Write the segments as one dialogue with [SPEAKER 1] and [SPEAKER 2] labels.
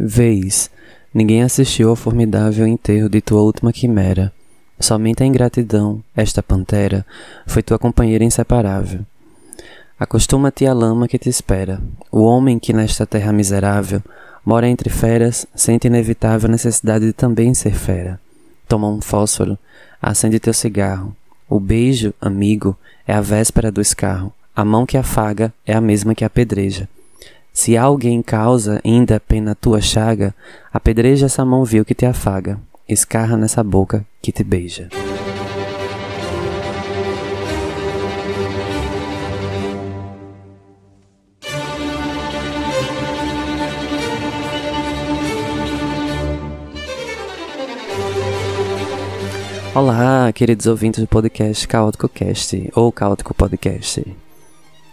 [SPEAKER 1] Vês, ninguém assistiu ao formidável enterro de tua última quimera. Somente a ingratidão, esta pantera, foi tua companheira inseparável. Acostuma-te à lama que te espera. O homem que nesta terra miserável mora entre feras sente inevitável necessidade de também ser fera. Toma um fósforo, acende teu cigarro. O beijo, amigo, é a véspera do escarro. A mão que afaga é a mesma que apedreja. Se alguém causa ainda pena tua chaga, apedreja essa mão vil que te afaga, escarra nessa boca que te beija. Olá, queridos ouvintes do podcast Caótico Cast ou Caótico Podcast.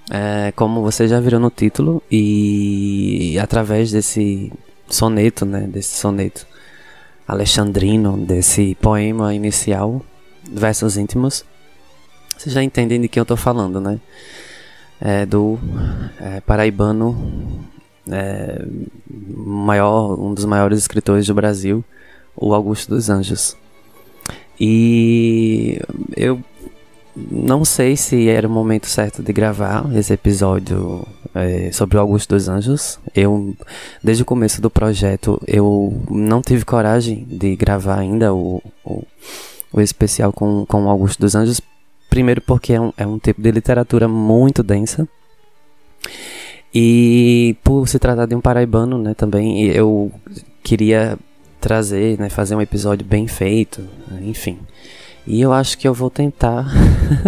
[SPEAKER 1] É, como você já viram no título e através desse soneto, né, desse soneto alexandrino, desse poema inicial, versos íntimos, vocês já entendem de quem eu estou falando, né? É do é, paraibano, é, maior, um dos maiores escritores do Brasil, o Augusto dos Anjos. E eu não sei se era o momento certo de gravar esse episódio é, sobre o Augusto dos Anjos. Eu, desde o começo do projeto, eu não tive coragem de gravar ainda o, o, o especial com, com o Augusto dos Anjos. Primeiro porque é um, é um tipo de literatura muito densa. E por se tratar de um paraibano, né, também eu queria trazer, né, fazer um episódio bem feito, enfim. E eu acho que eu vou tentar,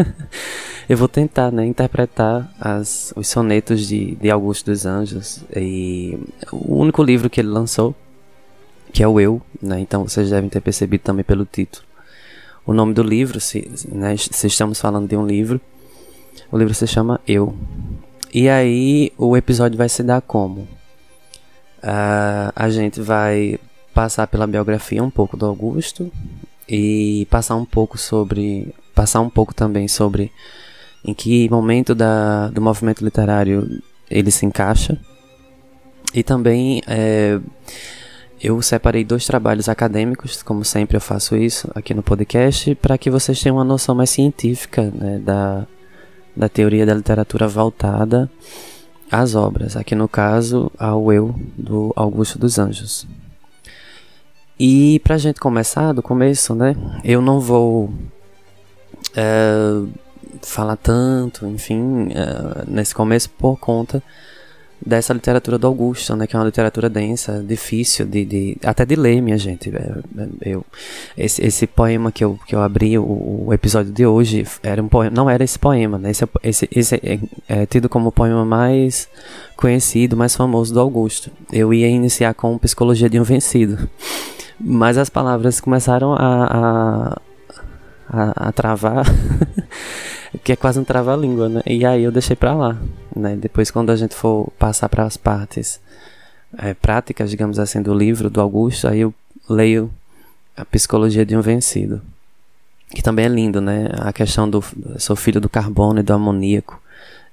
[SPEAKER 1] eu vou tentar, né, interpretar as, os sonetos de, de Augusto dos Anjos e o único livro que ele lançou, que é o Eu, né, então vocês devem ter percebido também pelo título. O nome do livro, se, né, se estamos falando de um livro, o livro se chama Eu. E aí o episódio vai se dar como? Uh, a gente vai passar pela biografia um pouco do Augusto e passar um pouco sobre passar um pouco também sobre em que momento da, do movimento literário ele se encaixa e também é, eu separei dois trabalhos acadêmicos, como sempre eu faço isso aqui no podcast, para que vocês tenham uma noção mais científica né, da, da teoria da literatura voltada às obras, aqui no caso ao eu do Augusto dos Anjos. E pra gente começar do começo, né? Eu não vou é, falar tanto, enfim, é, nesse começo por conta dessa literatura do Augusto, né? Que é uma literatura densa, difícil de, de até de ler, minha gente. É, é, eu, esse, esse poema que eu, que eu abri o, o, episódio de hoje era um poema, não era esse poema, né? Esse, esse, esse é, é tido como o poema mais conhecido, mais famoso do Augusto. Eu ia iniciar com Psicologia de um Vencido. Mas as palavras começaram a, a, a, a travar, que é quase um trava-língua, né? E aí eu deixei pra lá, né? Depois, quando a gente for passar para as partes é, práticas, digamos assim, do livro do Augusto, aí eu leio a Psicologia de um Vencido. Que também é lindo, né? A questão do sou filho do carbono e do amoníaco.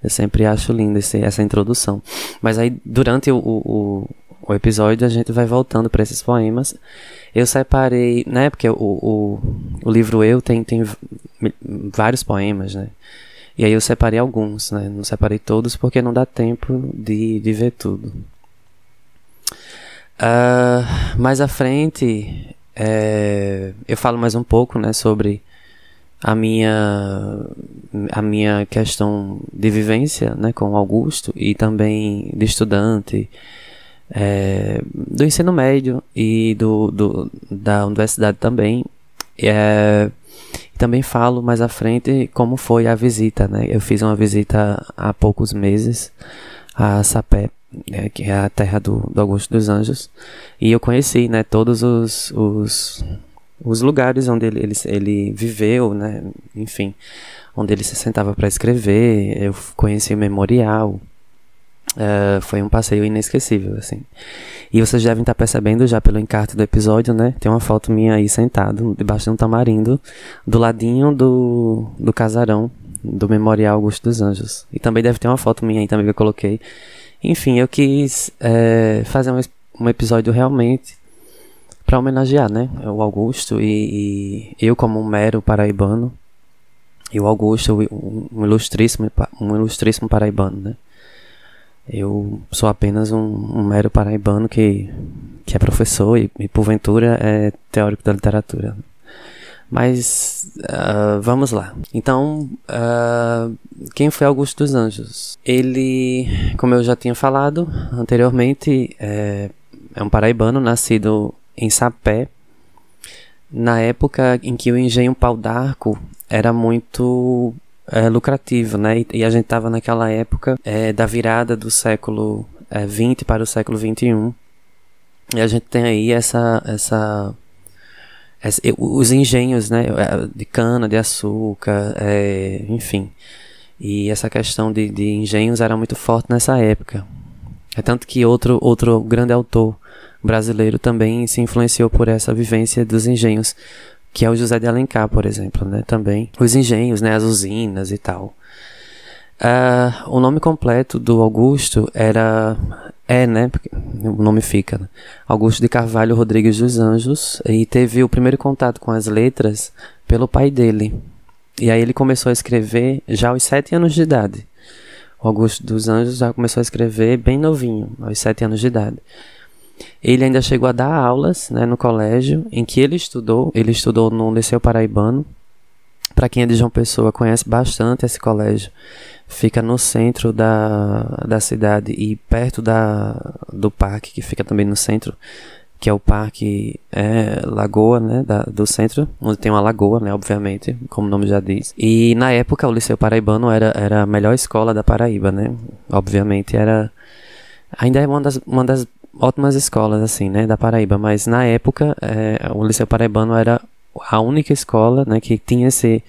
[SPEAKER 1] Eu sempre acho lindo essa introdução. Mas aí, durante o, o, o episódio a gente vai voltando para esses poemas. Eu separei, né, porque o, o, o livro Eu tem, tem vários poemas, né? E aí eu separei alguns, né? Não separei todos porque não dá tempo de, de ver tudo. Uh, mais à frente, é, eu falo mais um pouco, né, sobre a minha a minha questão de vivência, né, com Augusto e também de estudante é, do ensino médio e do, do da universidade também. É, também falo mais à frente como foi a visita, né? Eu fiz uma visita há poucos meses a Sapé, né, que é a terra do, do Augusto dos Anjos, e eu conheci, né, todos os, os, os lugares onde ele, ele, ele viveu, né, enfim, onde ele se sentava para escrever, eu conheci o memorial, Uh, foi um passeio inesquecível, assim. E vocês devem estar percebendo já pelo encarte do episódio, né? Tem uma foto minha aí sentado, debaixo de um tamarindo, do ladinho do, do casarão do Memorial Augusto dos Anjos. E também deve ter uma foto minha aí também que eu coloquei. Enfim, eu quis é, fazer um, um episódio realmente para homenagear, né, o Augusto e, e, eu como um mero paraibano e o Augusto um ilustríssimo um ilustríssimo paraibano, né? Eu sou apenas um, um mero paraibano que que é professor e, e porventura é teórico da literatura. Mas uh, vamos lá. Então, uh, quem foi Augusto dos Anjos? Ele, como eu já tinha falado anteriormente, é, é um paraibano nascido em Sapé, na época em que o engenho pau d'arco era muito é, lucrativo, né? E, e, a gente estava naquela época é, da virada do século é, 20 para o século 21. E a gente tem aí essa, essa os engenhos, né, é, de cana, de açúcar, é, enfim. E essa questão de, de engenhos era muito forte nessa época. É tanto que outro, outro grande autor brasileiro também se influenciou por essa vivência dos engenhos, que é o José de Alencar, por exemplo, né, também. Os engenhos, né, as usinas e tal. Uh, o nome completo do Augusto era é, né? O nome fica. Né? Augusto de Carvalho Rodrigues dos Anjos. E teve o primeiro contato com as letras pelo pai dele. E aí ele começou a escrever já aos sete anos de idade. O Augusto dos Anjos já começou a escrever bem novinho, aos sete anos de idade. Ele ainda chegou a dar aulas né, no colégio em que ele estudou. Ele estudou no Liceu Paraibano. Para quem é de João Pessoa, conhece bastante esse colégio fica no centro da, da cidade e perto da, do parque, que fica também no centro, que é o Parque é, Lagoa, né, da, do centro, onde tem uma lagoa, né, obviamente, como o nome já diz. E na época o Liceu Paraibano era, era a melhor escola da Paraíba, né, obviamente era... Ainda é uma das, uma das ótimas escolas, assim, né, da Paraíba, mas na época é, o Liceu Paraibano era a única escola, né, que tinha esse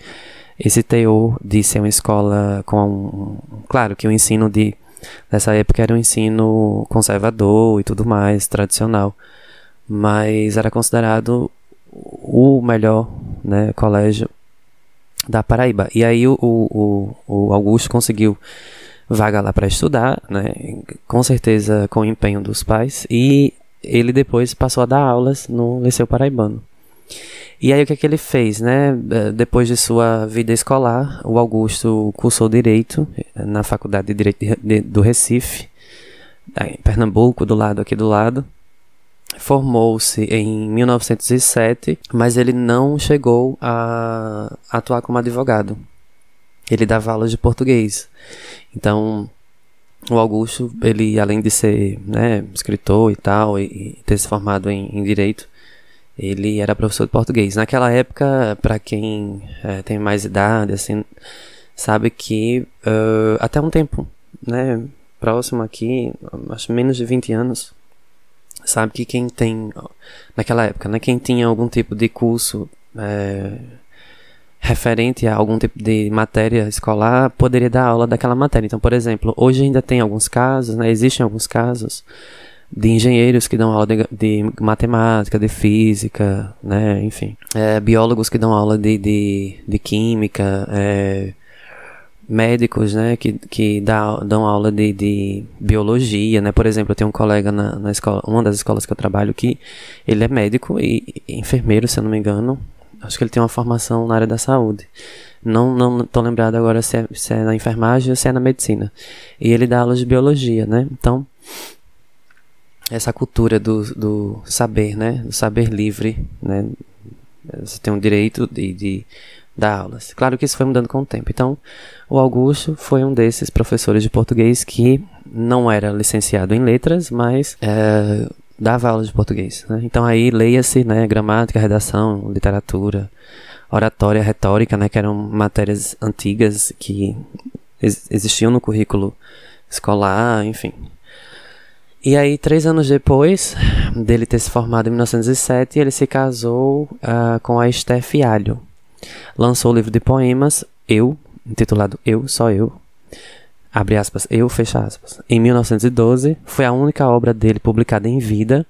[SPEAKER 1] esse teor de ser uma escola com. Claro que o ensino de, dessa época era um ensino conservador e tudo mais, tradicional, mas era considerado o melhor né, colégio da Paraíba. E aí o, o, o Augusto conseguiu vaga lá para estudar, né, com certeza com o empenho dos pais, e ele depois passou a dar aulas no Liceu Paraibano. E aí o que, é que ele fez, né? Eh, depois de sua vida escolar, o Augusto cursou Direito eh, na Faculdade de Direito do Recife, em Pernambuco, do lado aqui do lado. Formou-se em 1907, mas ele não chegou a atuar como advogado. Ele dava aulas de português. Então, o Augusto, ele além de ser né, escritor e tal, e, e ter se formado em, em direito, ele era professor de português. Naquela época, para quem é, tem mais idade, assim, sabe que uh, até um tempo, né, próximo aqui, acho menos de 20 anos, sabe que quem tem, naquela época, né, quem tinha algum tipo de curso é, referente a algum tipo de matéria escolar, poderia dar aula daquela matéria. Então, por exemplo, hoje ainda tem alguns casos, né, existem alguns casos, de engenheiros que dão aula de, de matemática, de física, né, enfim. É, biólogos que dão aula de, de, de química, é, médicos, né, que, que dá, dão aula de, de biologia, né, por exemplo, eu tenho um colega na, na escola, uma das escolas que eu trabalho que ele é médico e, enfermeiro, se eu não me engano, acho que ele tem uma formação na área da saúde. Não, não tô lembrado agora se é, se é na enfermagem ou se é na medicina. E ele dá aulas de biologia, né, então essa cultura do, do saber, né? Do saber livre, né? Você tem o direito de, de dar aulas. Claro que isso foi mudando com o tempo. Então, o Augusto foi um desses professores de português que não era licenciado em letras, mas é, dava aulas de português. Né? Então aí leia-se, né? Gramática, redação, literatura, oratória, retórica, né? Que eram matérias antigas que ex existiam no currículo escolar, enfim. E aí, três anos depois dele ter se formado em 1907, ele se casou uh, com a Esther. Lançou o livro de poemas Eu, intitulado Eu, Só Eu, abre aspas, Eu, fecha aspas. Em 1912, foi a única obra dele publicada em vida.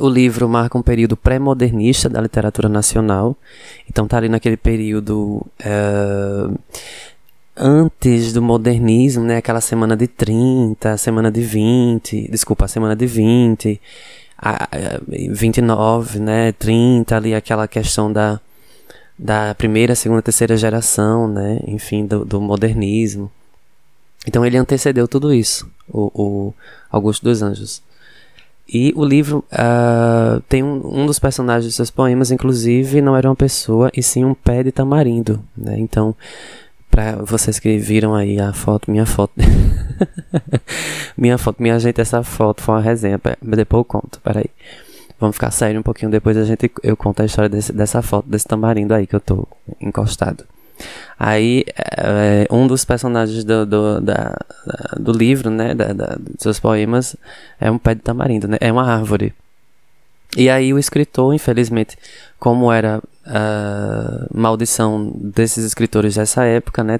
[SPEAKER 1] O livro marca um período pré-modernista da literatura nacional. Então tá ali naquele período uh, antes do modernismo, né? Aquela semana de 30, semana de 20, desculpa, semana de 20, a, a 29, né? 30 ali, aquela questão da, da primeira, segunda, terceira geração, né? Enfim, do, do modernismo. Então ele antecedeu tudo isso, o, o Augusto dos Anjos. E o livro uh, tem um, um, dos personagens de seus poemas, inclusive, não era uma pessoa, e sim um pé de tamarindo. Né? Então, para vocês que viram aí a foto, minha foto. minha foto, minha gente, essa foto foi uma resenha. Depois eu conto, peraí. Vamos ficar sério um pouquinho, depois a gente, eu conto a história desse, dessa foto, desse tamarindo aí que eu tô encostado. Aí, é, um dos personagens do, do, da, do livro, né, da, da, dos seus poemas, é um pé de tamarindo, né, é uma árvore. E aí o escritor, infelizmente, como era a maldição desses escritores dessa época, né,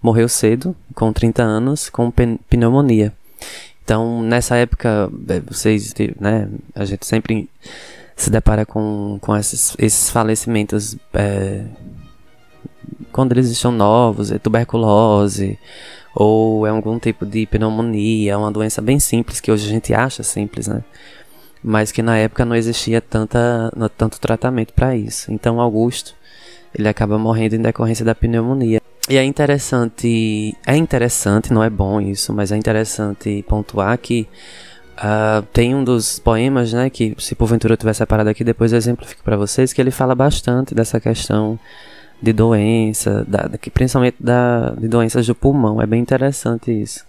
[SPEAKER 1] morreu cedo, com 30 anos, com pneumonia. Então, nessa época, é, vocês, né, a gente sempre se depara com, com esses, esses falecimentos é, quando eles estão novos, é tuberculose, ou é algum tipo de pneumonia, uma doença bem simples, que hoje a gente acha simples, né? Mas que na época não existia tanta, tanto tratamento para isso. Então Augusto, ele acaba morrendo em decorrência da pneumonia. E é interessante, é interessante, não é bom isso, mas é interessante pontuar que uh, tem um dos poemas, né, que se porventura eu tiver separado aqui, depois eu exemplifico para vocês, que ele fala bastante dessa questão de doença, da, principalmente da, de doenças do pulmão. É bem interessante isso.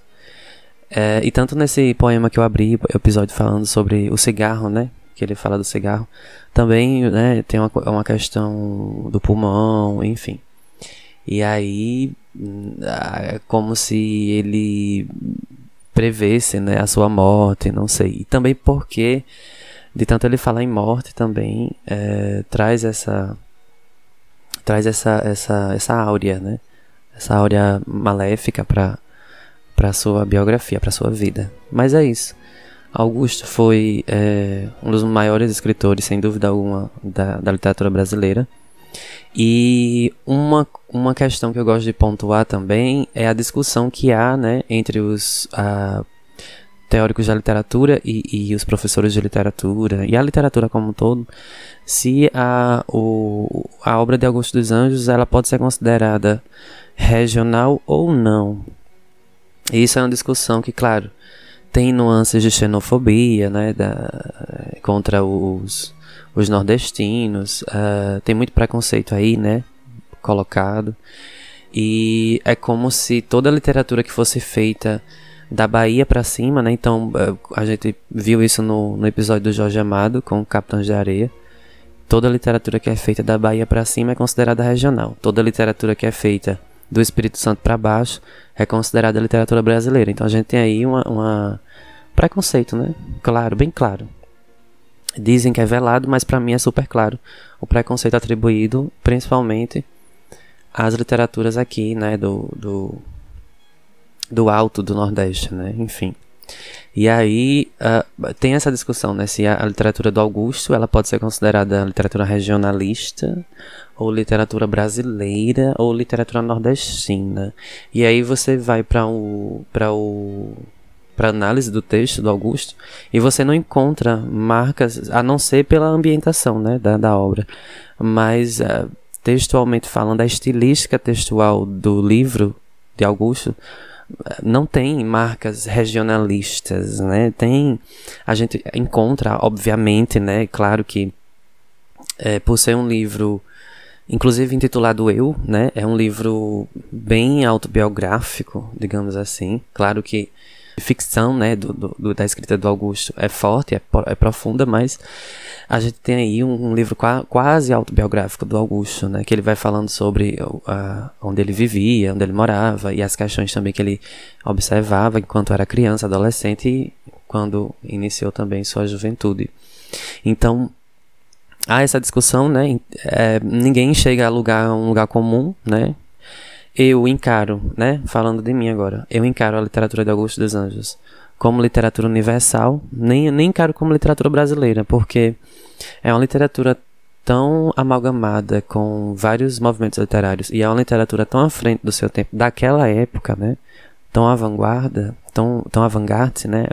[SPEAKER 1] É, e tanto nesse poema que eu abri, episódio falando sobre o cigarro, né? Que ele fala do cigarro, também né, tem uma, uma questão do pulmão, enfim. E aí, é como se ele prevesse né, a sua morte, não sei. E também porque, de tanto ele falar em morte, também é, traz essa traz essa, essa, essa áurea, né? Essa áurea maléfica para para sua biografia, para sua vida. Mas é isso. Augusto foi é, um dos maiores escritores, sem dúvida alguma, da, da literatura brasileira. E uma, uma questão que eu gosto de pontuar também é a discussão que há né, entre os a, teóricos da literatura e, e, os professores de literatura, e a literatura como um todo, se a, o, a obra de Augusto dos Anjos ela pode ser considerada regional ou não. Isso é uma discussão que, claro, tem nuances de xenofobia, né, da, contra os, os nordestinos, uh, tem muito preconceito aí, né, colocado, e é como se toda a literatura que fosse feita da Bahia para cima, né, então uh, a gente viu isso no, no episódio do Jorge Amado com Capitães de Areia, Toda literatura que é feita da Bahia para cima é considerada regional. Toda literatura que é feita do Espírito Santo para baixo é considerada literatura brasileira. Então a gente tem aí uma, uma preconceito, né? Claro, bem claro. Dizem que é velado, mas para mim é super claro o preconceito atribuído principalmente às literaturas aqui, né, do, do, do alto do Nordeste, né? Enfim. E aí uh, tem essa discussão, né? Se a, a, literatura do Augusto ela pode ser considerada literatura regionalista, ou literatura brasileira, ou literatura nordestina. E aí você vai para o para o para análise do texto do Augusto e você não encontra marcas a não ser pela ambientação, né, da, da obra, mas uh, textualmente falando, a estilística textual do livro de Augusto não tem marcas regionalistas, né? Tem a gente encontra, obviamente, né? Claro que é, por ser um livro, inclusive intitulado Eu, né? É um livro bem autobiográfico, digamos assim. Claro que ficção, né, do, do, da escrita do Augusto é forte, é, é profunda, mas a gente tem aí um, um livro qua, quase autobiográfico do Augusto, né, que ele vai falando sobre uh, onde ele vivia, onde ele morava e as questões também que ele observava enquanto era criança, adolescente e quando iniciou também sua juventude. Então, há essa discussão, né, é, ninguém chega a lugar, um lugar comum, né, eu encaro, né, falando de mim agora, eu encaro a literatura de Augusto dos Anjos como literatura universal, nem, nem encaro como literatura brasileira, porque é uma literatura tão amalgamada com vários movimentos literários e é uma literatura tão à frente do seu tempo, daquela época, né? Tão à vanguarda, tão, tão avant-garde, né?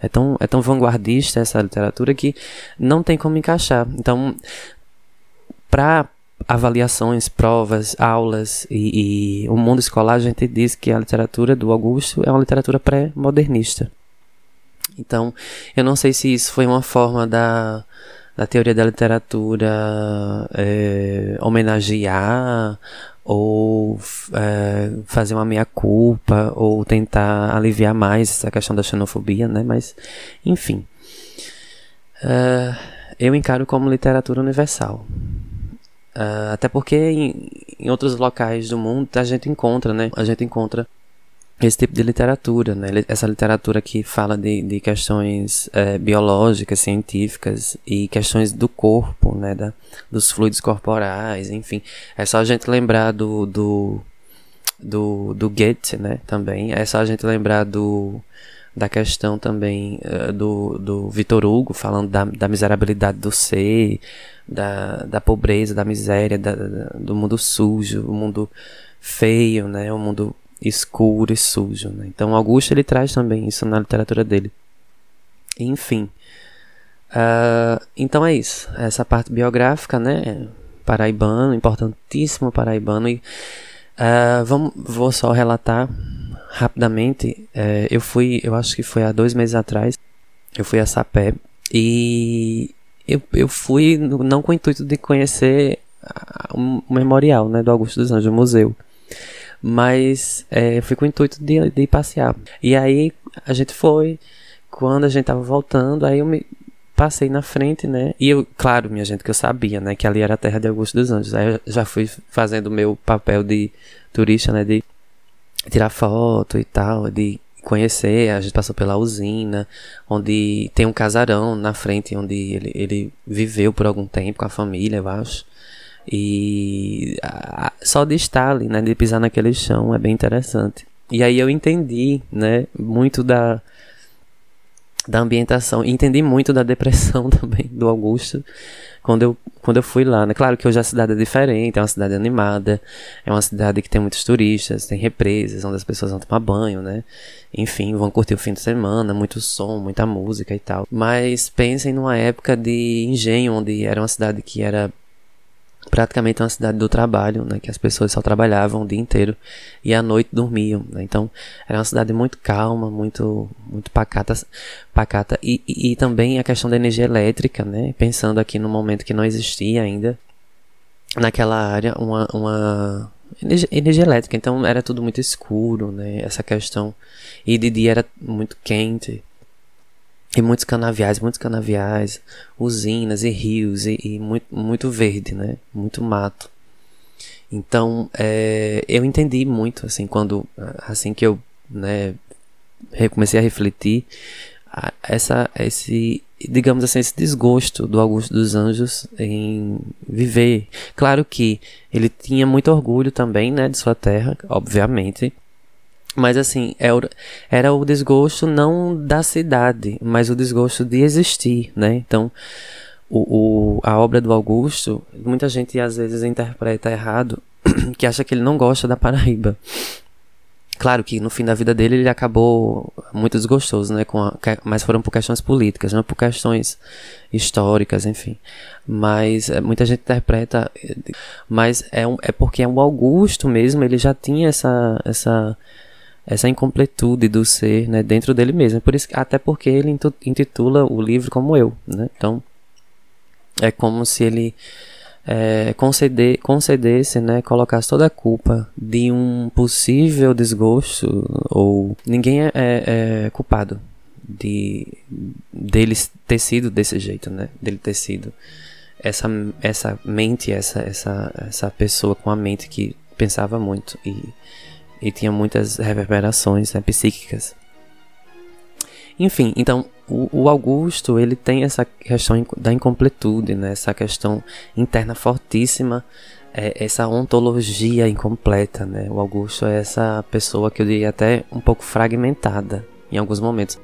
[SPEAKER 1] É tão, é tão vanguardista essa literatura que não tem como encaixar. Então, para avaliações, provas, aulas e, e, o mundo escolar, a gente diz que a literatura do Augusto é uma literatura pré-modernista. Então, eu não sei se isso foi uma forma da, da teoria da literatura é, homenagear ou é, fazer uma meia-culpa ou tentar aliviar mais essa questão da xenofobia, né? Mas, enfim. Uh, eu encaro como literatura universal. Uh, até porque em, em, outros locais do mundo a gente encontra, né? A gente encontra esse tipo de literatura, né? Essa literatura que fala de, de questões é, biológicas, científicas e questões do corpo, né? Da, dos fluidos corporais, enfim. É só a gente lembrar do, do, do, do Goethe, né? Também. É só a gente lembrar do da questão também uh, do, do Vitor Hugo, falando da, da miserabilidade do ser, da, da pobreza, da miséria, da, do mundo sujo, o mundo feio, né? O mundo escuro e sujo, né? Então Augusto ele traz também isso na literatura dele. Enfim, uh, então é isso. Essa parte biográfica, né? Paraibano, importantíssimo paraibano e uh, vamos, vou só relatar rapidamente. Uh, eu fui, eu acho que foi há dois meses atrás. Eu fui a Sapé e eu, eu fui não com o intuito de conhecer o memorial né, do Augusto dos Anjos, o museu. Mas é, fui com o intuito de, de passear. E aí a gente foi. Quando a gente tava voltando, aí eu me passei na frente, né? E eu, claro, minha gente, que eu sabia, né? Que ali era a terra de Augusto dos Anjos. Aí eu já fui fazendo o meu papel de turista, né? De tirar foto e tal, de conhecer. A gente passou pela usina, onde tem um casarão na frente, onde ele, ele viveu por algum tempo com a família, eu acho. E a, só de estar ali, né, de pisar naquele chão é bem interessante. E aí eu entendi, né, muito da da ambientação, entendi muito da depressão também do Augusto quando eu, quando eu fui lá, né? Claro que hoje a cidade é diferente, é uma cidade animada, é uma cidade que tem muitos turistas, tem represas onde as pessoas vão tomar banho, né? Enfim, vão curtir o fim de semana, muito som, muita música e tal. Mas pensem numa época de engenho, onde era uma cidade que era praticamente uma cidade do trabalho, né, que as pessoas só trabalhavam o dia inteiro e à noite dormiam, né, então era uma cidade muito calma, muito muito pacata, pacata. E, e, e, também a questão da energia elétrica, né, pensando aqui no momento que não existia ainda naquela área uma, uma energia, energia elétrica, então era tudo muito escuro, né, essa questão. E de dia era muito quente e muitos canaviais, muitos canaviais, usinas e rios e, e muito, muito verde, né? Muito mato. Então, é, eu entendi muito, assim, quando, assim que eu, né, comecei a refletir, essa, esse, digamos assim, esse desgosto do Augusto dos Anjos em viver. Claro que ele tinha muito orgulho também, né, de sua terra, obviamente, mas assim, é era o desgosto não da cidade, mas o desgosto de existir, né? Então, o, o, a obra do Augusto, muita gente às vezes interpreta errado, que acha que ele não gosta da Paraíba. Claro que no fim da vida dele ele acabou muito desgostoso, né? Com a, mas foram por questões políticas, não por questões históricas, enfim. Mas é, muita gente interpreta, mas é, um, é porque é o Augusto mesmo, ele já tinha essa, essa essa incompletude do ser né, dentro dele mesmo. Por isso, até porque ele intitula o livro como eu. Né? Então, é como se ele é, conceder, concedesse, né, colocasse toda a culpa de um possível desgosto, ou ninguém é, é, é culpado de dele ter sido desse jeito, né? Dele ter sido essa, essa mente, essa, essa, essa pessoa com a mente que pensava muito e e tinha muitas reverberações né, psíquicas. Enfim, então o, o, Augusto ele tem essa questão da incompletude, né, essa questão interna fortíssima, é, essa ontologia incompleta. Né? O Augusto é essa pessoa que eu diria até um pouco fragmentada em alguns momentos.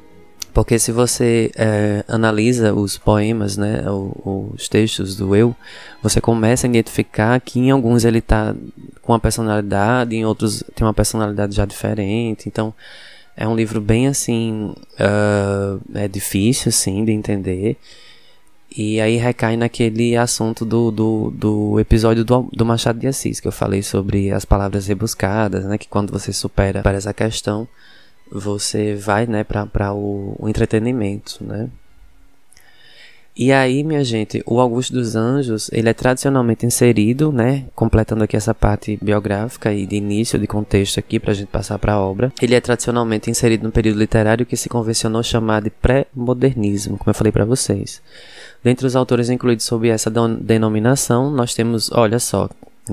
[SPEAKER 1] Porque se você é, analisa os poemas, né, os textos do eu, você começa a identificar que em alguns ele está com uma personalidade, em outros tem uma personalidade já diferente. Então, é um livro bem assim, uh, é difícil assim de entender. E aí recai naquele assunto do, do, do episódio do, do Machado de Assis, que eu falei sobre as palavras rebuscadas, né? Que quando você supera para essa questão, você vai, né, para o, o entretenimento, né? E aí, minha gente, o Augusto dos Anjos, ele é tradicionalmente inserido, né, completando aqui essa parte biográfica e de início, de contexto aqui para a gente passar para a obra. Ele é tradicionalmente inserido no período literário que se convencionou chamar de pré-modernismo, como eu falei para vocês. Dentre os autores incluídos sob essa denominação, nós temos, olha só,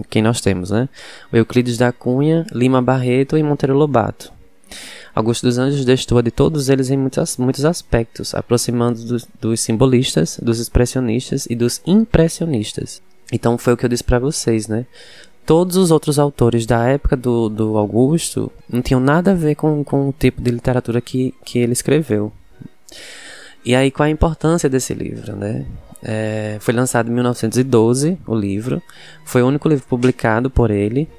[SPEAKER 1] quem nós temos, né? O Euclides da Cunha, Lima Barreto e Monteiro Lobato. Augusto dos Anjos destoa de todos eles em muitos, muitos aspectos, aproximando dos, dos simbolistas, dos expressionistas e dos impressionistas. Então foi o que eu disse para vocês, né? Todos os outros autores da época do, do Augusto não tinham nada a ver com, com o tipo de literatura que, que ele escreveu. E aí, qual a importância desse livro, né? É, foi lançado em 1912, o livro. Foi o único livro publicado por ele.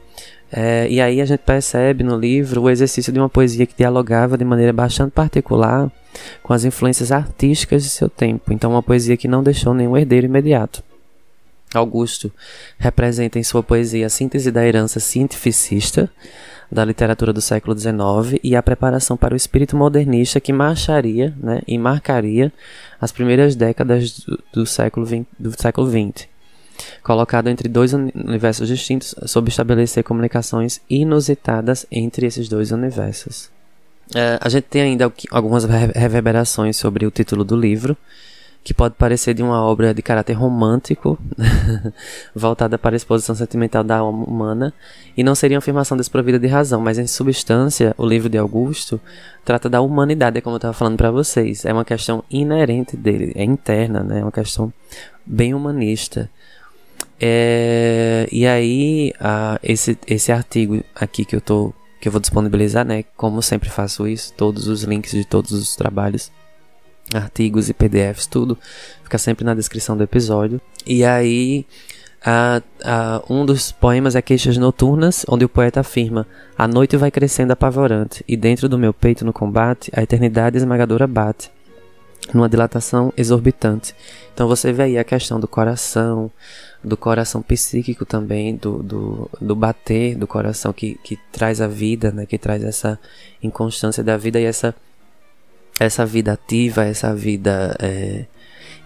[SPEAKER 1] É, e aí a gente percebe no livro o exercício de uma poesia que dialogava de maneira bastante particular com as influências artísticas de seu tempo. Então, uma poesia que não deixou nenhum herdeiro imediato. Augusto representa em sua poesia a síntese da herança cientificista da literatura do século XIX e a preparação para o espírito modernista que marcharia né, e marcaria as primeiras décadas do, do século XX, do século XX colocado entre dois universos distintos, sob estabelecer comunicações inusitadas entre esses dois universos. É, a gente tem ainda algumas reverberações sobre o título do livro, que pode parecer de uma obra de caráter romântico, voltada para a exposição sentimental da alma humana, e não seria uma afirmação desprovida de razão, mas em substância, o livro de Augusto trata da humanidade, como eu estava falando para vocês. É uma questão inerente dele, é interna, né? é uma questão bem humanista. É, e aí, esse, esse artigo aqui que eu tô que eu vou disponibilizar, né? Como sempre faço isso, todos os links de todos os trabalhos, artigos e PDFs, tudo fica sempre na descrição do episódio. E aí, a, a, um dos poemas é Queixas Noturnas, onde o poeta afirma: A noite vai crescendo apavorante, e dentro do meu peito no combate, a eternidade esmagadora bate numa dilatação exorbitante. Então você vê aí a questão do coração, do coração psíquico também, do, do, do bater do coração que, que traz a vida, né? que traz essa inconstância da vida e essa, essa vida ativa, essa vida é,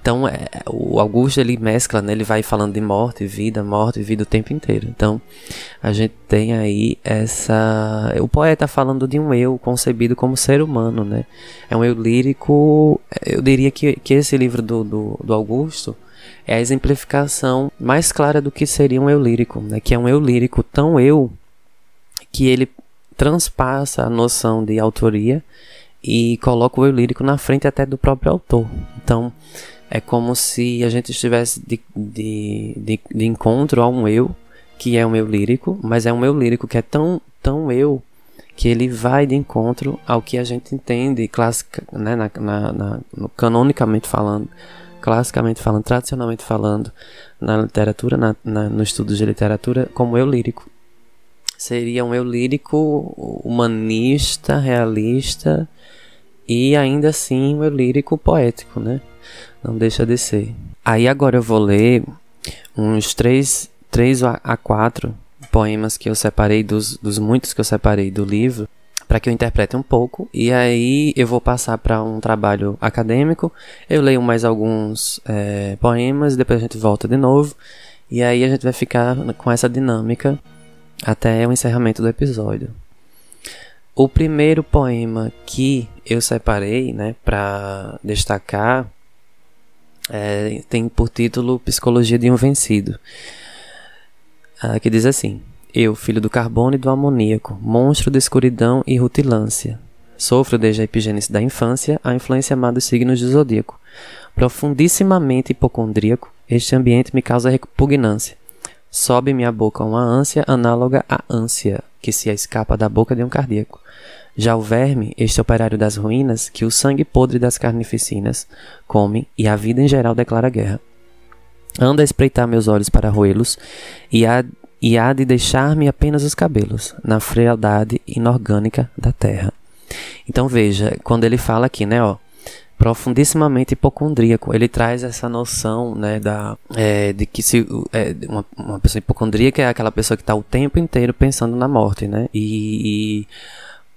[SPEAKER 1] então, é, o Augusto ele mescla, né? Ele vai falando de morte, vida, morte, vida o tempo inteiro. Então, a gente tem aí essa. O poeta falando de um eu concebido como ser humano, né? É um eu lírico. Eu diria que, que esse livro do, do, do Augusto é a exemplificação mais clara do que seria um eu lírico, né? Que é um eu lírico tão eu que ele transpassa a noção de autoria e coloca o eu lírico na frente até do próprio autor. Então, é como se a gente estivesse de, de, de, de encontro a um eu, que é um eu lírico, mas é um eu lírico que é tão, tão eu que ele vai de encontro ao que a gente entende clássica, né, na, na, na, canonicamente falando, classicamente falando, tradicionalmente falando, na literatura, na, na, no estudo de literatura, como eu lírico. Seria um eu lírico humanista, realista e ainda assim um eu lírico poético, né? Não deixa de ser. Aí agora eu vou ler uns três, três a quatro poemas que eu separei dos, dos muitos que eu separei do livro para que eu interprete um pouco e aí eu vou passar para um trabalho acadêmico. Eu leio mais alguns é, poemas, depois a gente volta de novo e aí a gente vai ficar com essa dinâmica até o encerramento do episódio. O primeiro poema que eu separei, né, para destacar é, tem por título Psicologia de um Vencido, uh, que diz assim: Eu, filho do carbono e do amoníaco, monstro de escuridão e rutilância, sofro desde a epigênese da infância a influência má dos signos do zodíaco. Profundissimamente hipocondríaco, este ambiente me causa repugnância. Sobe minha boca uma ânsia análoga à ânsia que se escapa da boca de um cardíaco. Já o verme, este operário das ruínas, que o sangue podre das carnificinas come e a vida em geral declara guerra. Anda a espreitar meus olhos para roê-los e há, e há de deixar-me apenas os cabelos, na frialdade inorgânica da terra. Então veja, quando ele fala aqui, né, ó, profundissimamente hipocondríaco. Ele traz essa noção, né, da, é, de que se é, uma, uma pessoa hipocondríaca é aquela pessoa que está o tempo inteiro pensando na morte, né? E, e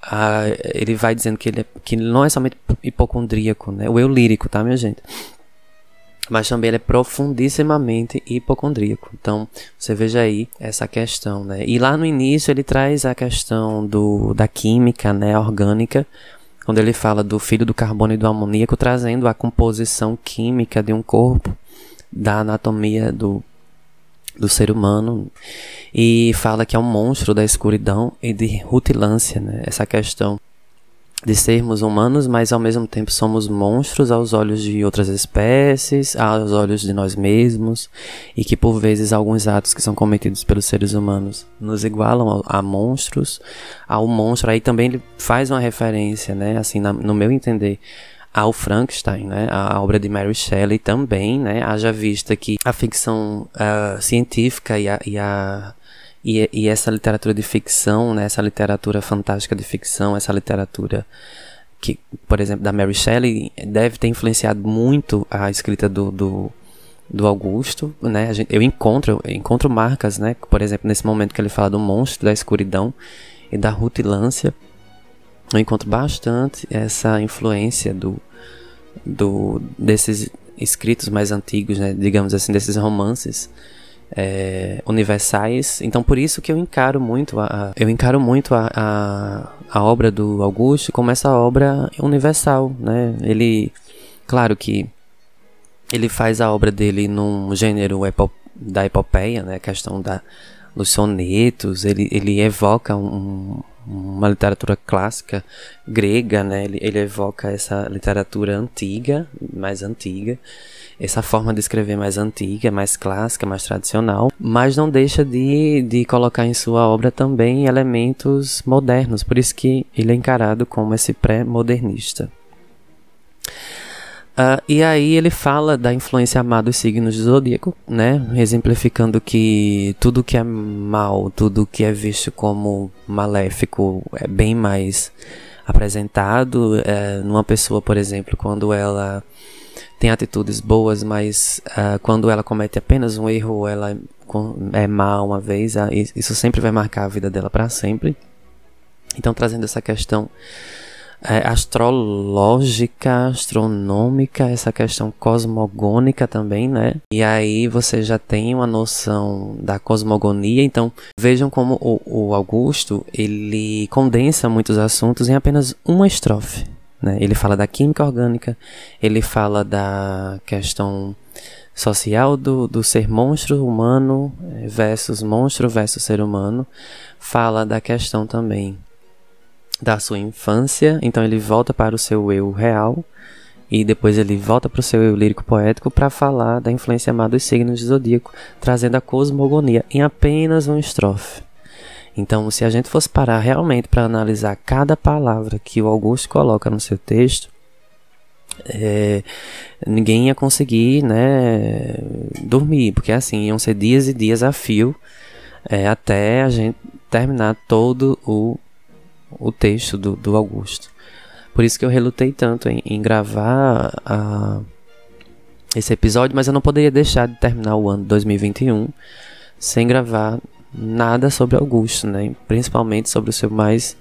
[SPEAKER 1] a, ele vai dizendo que ele, é, que ele não é somente hipocondríaco, né? O eu lírico, tá, minha gente? Mas também ele é profundissimamente hipocondríaco. Então, você veja aí essa questão, né? E lá no início ele traz a questão do, da química, né, orgânica, quando ele fala do filho do carbono e do amoníaco, trazendo a composição química de um corpo, da anatomia do, do ser humano, e fala que é um monstro da escuridão e de rutilância, né? essa questão de sermos humanos, mas ao mesmo tempo somos monstros aos olhos de outras espécies, aos olhos de nós mesmos, e que por vezes alguns atos que são cometidos pelos seres humanos nos igualam a, monstros, ao monstro. Aí também ele faz uma referência, né, assim, na, no meu entender, ao Frankenstein, né, a obra de Mary Shelley também, né, haja vista que a ficção uh, científica e a, e a e, e essa literatura de ficção, né, essa literatura fantástica de ficção, essa literatura que, por exemplo, da Mary Shelley, deve ter influenciado muito a escrita do, do, do Augusto, né? Gente, eu encontro, eu encontro marcas, né? Por exemplo, nesse momento que ele fala do monstro, da escuridão e da rutilância, eu encontro bastante essa influência do, do desses escritos mais antigos, né? Digamos assim, desses romances é, universais. Então por isso que eu encaro muito a, eu encaro muito a, a, a, obra do Augusto como essa obra universal, né? Ele, claro que ele faz a obra dele num gênero epo, da epopeia, né? A questão da dos sonetos, ele, ele evoca um, uma literatura clássica grega, né? Ele, ele evoca essa literatura antiga, mais antiga, essa forma de escrever mais antiga, mais clássica, mais tradicional, mas não deixa de, de colocar em sua obra também elementos modernos, por isso que ele é encarado como esse pré-modernista. Uh, e aí ele fala da influência má dos signos do zodíaco, né? Exemplificando que tudo que é mal, tudo que é visto como maléfico é bem mais apresentado é, numa pessoa, por exemplo, quando ela tem atitudes boas, mas uh, quando ela comete apenas um erro, ela é má uma vez, uh, isso sempre vai marcar a vida dela para sempre. Então, trazendo essa questão é, astrológica, astronômica, essa questão cosmogônica também, né? E aí você já tem uma noção da cosmogonia. Então vejam como o, o Augusto ele condensa muitos assuntos em apenas uma estrofe. Né? Ele fala da química orgânica, ele fala da questão social do, do ser monstro humano versus monstro versus ser humano, fala da questão também da sua infância, então ele volta para o seu eu real e depois ele volta para o seu eu lírico poético para falar da influência má dos signos de zodíaco, trazendo a cosmogonia em apenas uma estrofe. Então, se a gente fosse parar realmente para analisar cada palavra que o Augusto coloca no seu texto, é, ninguém ia conseguir né, dormir, porque assim iam ser dias e dias a fio é, até a gente terminar todo o, o texto do, do Augusto. Por isso que eu relutei tanto em, em gravar esse episódio, mas eu não poderia deixar de terminar o ano 2021 sem gravar nada sobre Augusto, né? Principalmente sobre o seu mais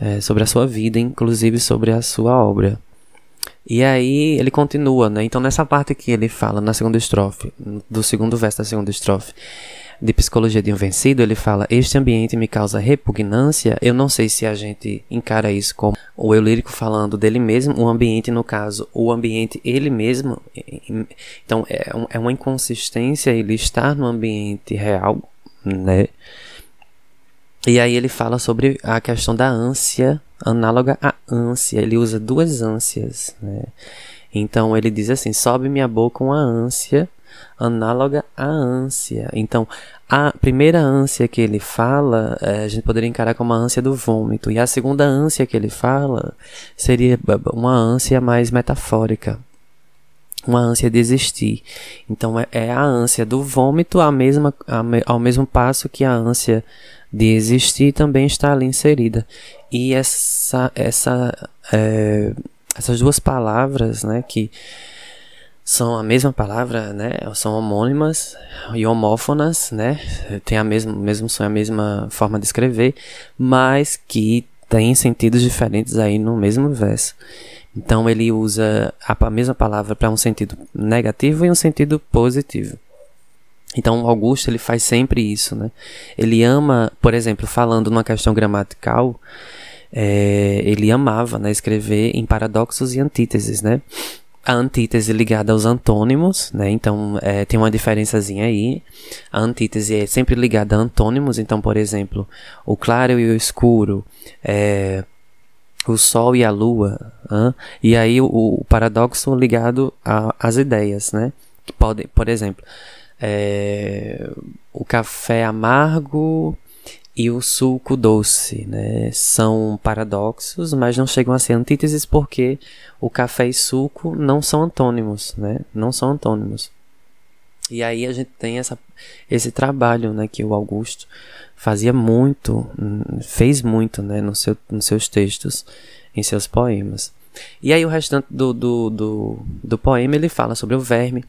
[SPEAKER 1] é, sobre a sua vida, inclusive sobre a sua obra. E aí ele continua, né? Então nessa parte que ele fala na segunda estrofe, do segundo verso da segunda estrofe, de Psicologia de um Vencido, ele fala: Este ambiente me causa repugnância. Eu não sei se a gente encara isso como o eu lírico falando dele mesmo, o ambiente, no caso, o ambiente ele mesmo. Então é, é uma inconsistência ele estar no ambiente real, né? E aí ele fala sobre a questão da ânsia, análoga à ânsia. Ele usa duas ânsias, né? Então ele diz assim: sobe minha boca uma ânsia análoga à ânsia. Então, a primeira ânsia que ele fala, é, a gente poderia encarar como a ânsia do vômito, e a segunda ânsia que ele fala seria uma ânsia mais metafórica, uma ânsia de existir. Então, é, é a ânsia do vômito a mesma, ao mesmo passo que a ânsia de existir também está ali inserida. E essa, essa, é, essas duas palavras, né, que são a mesma palavra, né? São homônimas e homófonas, né? Tem a mesma, mesmo som, a mesma forma de escrever, mas que têm sentidos diferentes aí no mesmo verso. Então ele usa a mesma palavra para um sentido negativo e um sentido positivo. Então Augusto ele faz sempre isso, né? Ele ama, por exemplo, falando numa questão gramatical, é, ele amava né, escrever em paradoxos e antíteses, né? A antítese ligada aos antônimos, né? Então é, tem uma diferençazinha aí. A antítese é sempre ligada a antônimos. Então, por exemplo, o claro e o escuro, é, o sol e a lua. Hein? E aí o, o paradoxo ligado às ideias, né? Que pode, por exemplo, é, o café amargo e o suco doce, né? São paradoxos, mas não chegam a ser antíteses porque o café e suco não são antônimos, né? Não são antônimos. E aí a gente tem essa, esse trabalho, né, que o Augusto fazia muito, fez muito, né, no seu, nos seus textos, em seus poemas. E aí o restante do, do, do, do poema ele fala sobre o verme,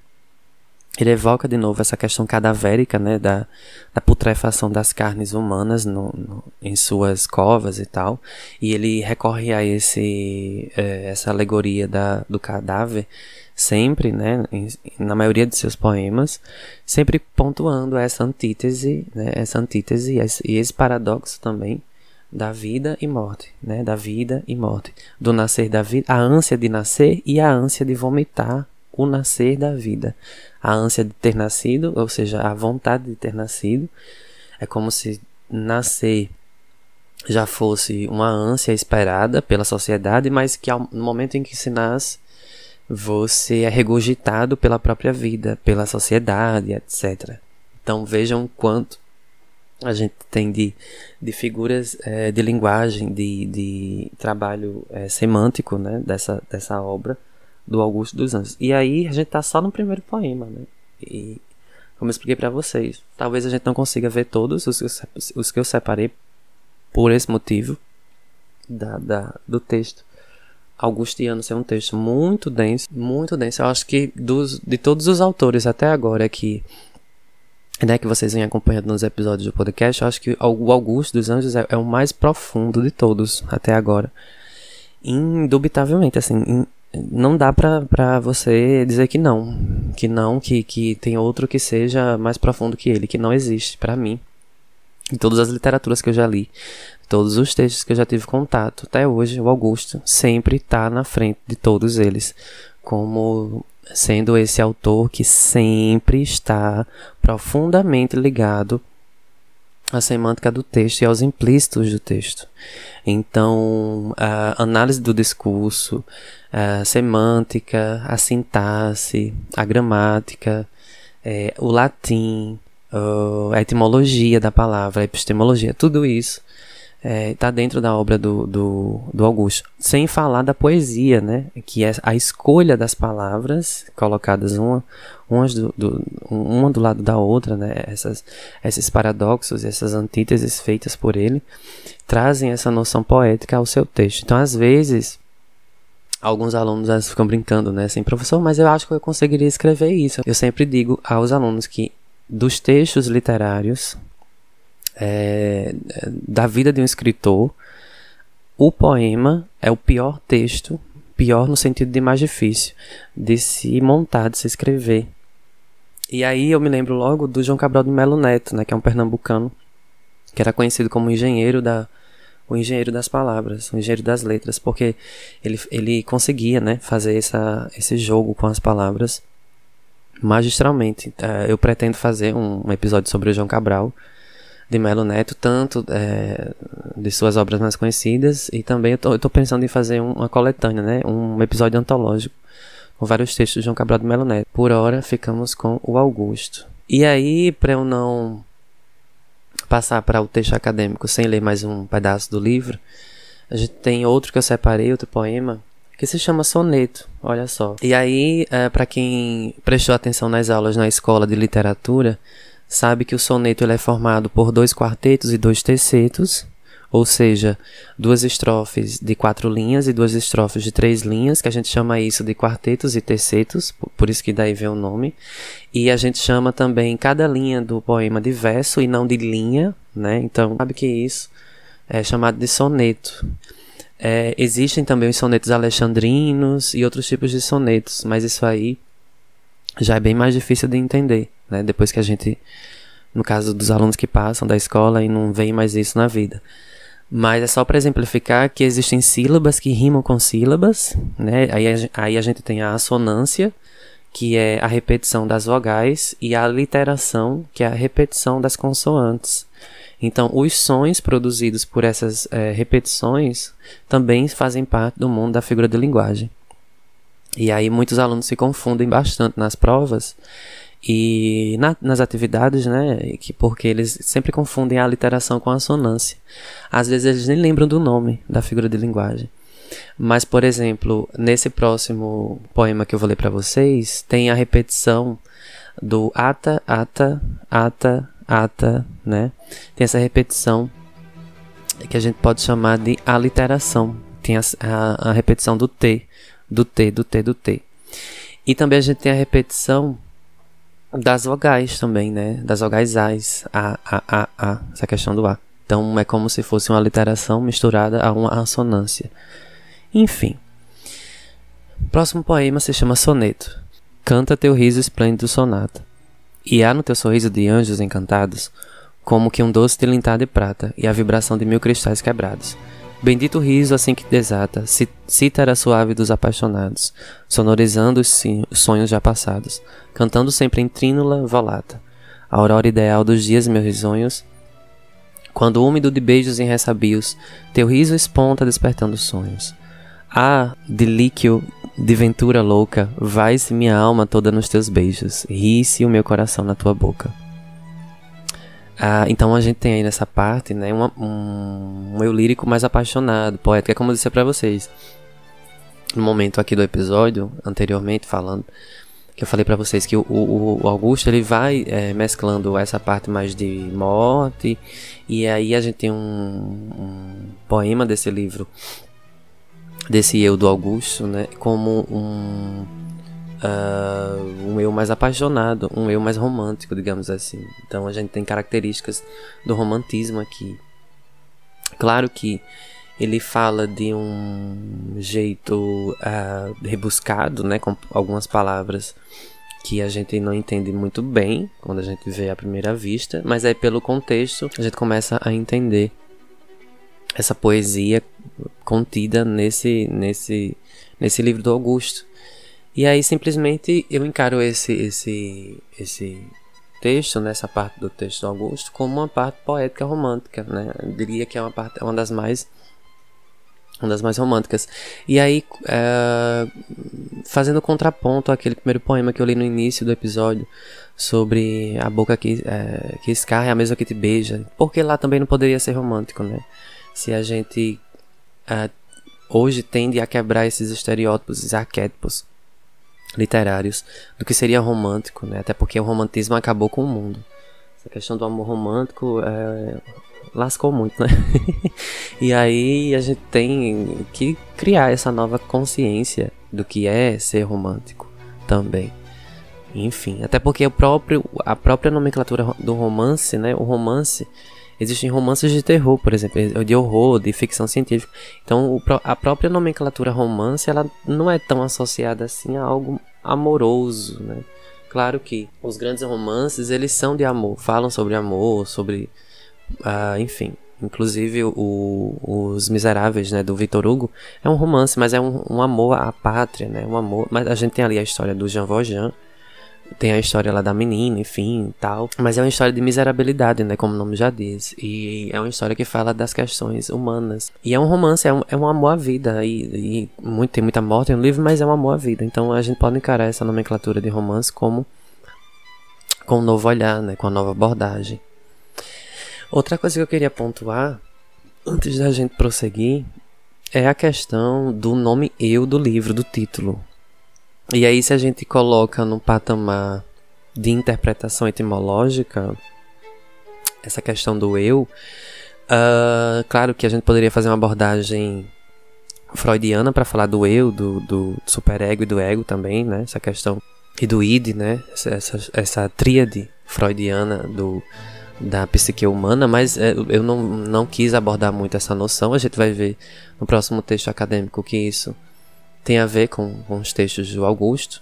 [SPEAKER 1] ele evoca de novo essa questão cadavérica, né, da, da putrefação das carnes humanas no, no, em suas covas e tal, e ele recorre a esse, é, essa alegoria da, do cadáver sempre, né, em, na maioria de seus poemas, sempre pontuando essa antítese, né, essa antítese e esse, paradoxo também da vida e morte, né, da vida e morte, do nascer da vida, a ânsia de nascer e a ânsia de vomitar o nascer da vida. A ânsia de ter nascido, ou seja, a vontade de ter nascido, é como se nascer já fosse uma ânsia esperada pela sociedade, mas que no momento em que se nasce, você é regurgitado pela própria vida, pela sociedade, etc. Então vejam quanto a gente tem de, de figuras é, de linguagem, de, de trabalho é, semântico né, dessa, dessa obra do Augusto dos Anjos. E aí a gente tá só no primeiro poema, né? E como eu expliquei para vocês, talvez a gente não consiga ver todos os, que eu separei por esse motivo da, da, do texto. Augustiano é um texto muito denso, muito denso. Eu acho que dos, de todos os autores até agora que né, que vocês vêm acompanhando nos episódios do podcast, eu acho que o Augusto dos Anjos é, é o mais profundo de todos até agora. Indubitavelmente, assim, não dá pra, você dizer que não. Que não, que, que tem outro que seja mais profundo que ele, que não existe, para mim. Em todas as literaturas que eu já li, todos os textos que eu já tive contato, até hoje, o Augusto sempre está na frente de todos eles, como sendo esse autor que sempre está profundamente ligado à semântica do texto e aos implícitos do texto. Então, a análise do discurso, a semântica, a sintaxe, a gramática, é, o latim, a etimologia da palavra, a epistemologia, tudo isso está é, dentro da obra do, do, do, Augusto. Sem falar da poesia, né? Que é a escolha das palavras colocadas uma, umas do, do, uma do lado da outra, né? Essas, esses paradoxos, essas antíteses feitas por ele, trazem essa noção poética ao seu texto. Então, às vezes, alguns alunos ficam brincando, né? Assim, professor, mas eu acho que eu conseguiria escrever isso. Eu sempre digo aos alunos que dos textos literários é, da vida de um escritor, o poema é o pior texto, pior no sentido de mais difícil, de se montar, de se escrever. E aí eu me lembro logo do João Cabral de Melo Neto, né, que é um pernambucano, que era conhecido como engenheiro da o engenheiro das palavras, o engenheiro das letras, porque ele, ele conseguia, né, fazer essa, esse jogo com as palavras magistralmente. É, eu pretendo fazer um, um episódio sobre o João Cabral, de Melo Neto, tanto é, de suas obras mais conhecidas, e também eu estou pensando em fazer uma coletânea, né, um episódio antológico com vários textos de João Cabral do Melo Neto. Por hora, ficamos com o Augusto. E aí, para eu não passar para o texto acadêmico sem ler mais um pedaço do livro, a gente tem outro que eu separei, outro poema, que se chama Soneto, olha só. E aí, é, para quem prestou atenção nas aulas na escola de literatura, sabe que o soneto ele é formado por dois quartetos e dois tercetos, ou seja, duas estrofes de quatro linhas e duas estrofes de três linhas, que a gente chama isso de quartetos e tercetos, por isso que daí vem o nome. E a gente chama também cada linha do poema de verso e não de linha, né? Então, sabe que isso é chamado de soneto. É, existem também os sonetos alexandrinos e outros tipos de sonetos, mas isso aí já é bem mais difícil de entender, né? Depois que a gente, no caso dos alunos que passam da escola e não veem mais isso na vida. Mas é só para exemplificar que existem sílabas que rimam com sílabas, né? Aí, aí a gente tem a assonância, que é a repetição das vogais, e a literação, que é a repetição das consoantes. Então, os sons produzidos por essas é, repetições também fazem parte do mundo da figura de linguagem. E aí muitos alunos se confundem bastante nas provas e na, nas atividades, né? Que, porque eles sempre confundem a literação com a assonância. Às vezes eles nem lembram do nome da figura de linguagem. Mas, por exemplo, nesse próximo poema que eu vou ler para vocês, tem a repetição do ata, ata, ata, ata, né? Tem essa repetição que a gente pode chamar de aliteração. Tem a, a, a repetição do T, do T, do T, do T. E também a gente tem a repetição das vogais também, né? Das vogais A's, A, A, A, A, essa questão do A. Então é como se fosse uma literação misturada a uma assonância. Enfim. Próximo poema se chama Soneto. Canta teu riso esplêndido sonata. E há no teu sorriso de anjos encantados, como que um doce tilintar de prata e a vibração de mil cristais quebrados. Bendito riso assim que desata, cítara suave dos apaixonados, sonorizando os sonhos já passados, cantando sempre em trínula volata. A aurora ideal dos dias meus risonhos, quando úmido de beijos em ressabios, teu riso esponta despertando sonhos. Ah, delíquio de ventura louca, vai-se minha alma toda nos teus beijos, ri-se o meu coração na tua boca. Ah, então a gente tem aí nessa parte, né, uma, um, um eu lírico mais apaixonado, poético, é como eu disse para vocês. No momento aqui do episódio, anteriormente falando, que eu falei para vocês que o, o, o, Augusto ele vai é, mesclando essa parte mais de morte, e aí a gente tem um, um poema desse livro, desse eu do Augusto, né, como um uh, um eu mais apaixonado, um eu mais romântico, digamos assim. Então a gente tem características do romantismo aqui. Claro que ele fala de um jeito uh, rebuscado, né, com algumas palavras que a gente não entende muito bem quando a gente vê à primeira vista, mas aí pelo contexto a gente começa a entender essa poesia contida nesse nesse nesse livro do Augusto. E aí simplesmente eu encaro esse esse esse texto, nessa parte do texto do Augusto, como uma parte poética romântica, né? Eu diria que é uma parte, uma das mais uma das mais românticas. E aí, é, fazendo contraponto àquele primeiro poema que eu li no início do episódio sobre a boca que, é, que escarra é a mesma que te beija, porque lá também não poderia ser romântico, né? Se a gente é, hoje tende a quebrar esses estereótipos, esses arquétipos literários do que seria romântico, né? Até porque o romantismo acabou com o mundo. Essa questão do amor romântico é, lascou muito, né? e aí a gente tem que criar essa nova consciência do que é ser romântico também. Enfim, até porque o próprio, a própria nomenclatura do romance, né? O romance Existem romances de terror, por exemplo, de horror, de ficção científica. Então, a própria nomenclatura romance, ela não é tão associada assim a algo amoroso, né? Claro que os grandes romances, eles são de amor, falam sobre amor, sobre... Uh, enfim, inclusive o, Os Miseráveis, né, do Victor Hugo, é um romance, mas é um, um amor à pátria, né? Um amor... Mas a gente tem ali a história do Jean Valjean, tem a história lá da menina, enfim, tal. Mas é uma história de miserabilidade, né? Como o nome já diz. E é uma história que fala das questões humanas. E é um romance, é um, é um amor à vida. E, e muito, tem muita morte no livro, mas é um amor à vida. Então a gente pode encarar essa nomenclatura de romance como com um novo olhar, né? Com uma nova abordagem. Outra coisa que eu queria pontuar, antes da gente prosseguir, é a questão do nome eu do livro, do título. E aí, se a gente coloca no patamar de interpretação etimológica, essa questão do eu, uh, claro que a gente poderia fazer uma abordagem freudiana para falar do eu, do, do superego e do ego também, né? Essa questão e do id, né? Essa, essa, essa tríade freudiana do da psique humana, mas é, eu não, não quis abordar muito essa noção. A gente vai ver no próximo texto acadêmico que isso tem a ver com, com os textos do Augusto,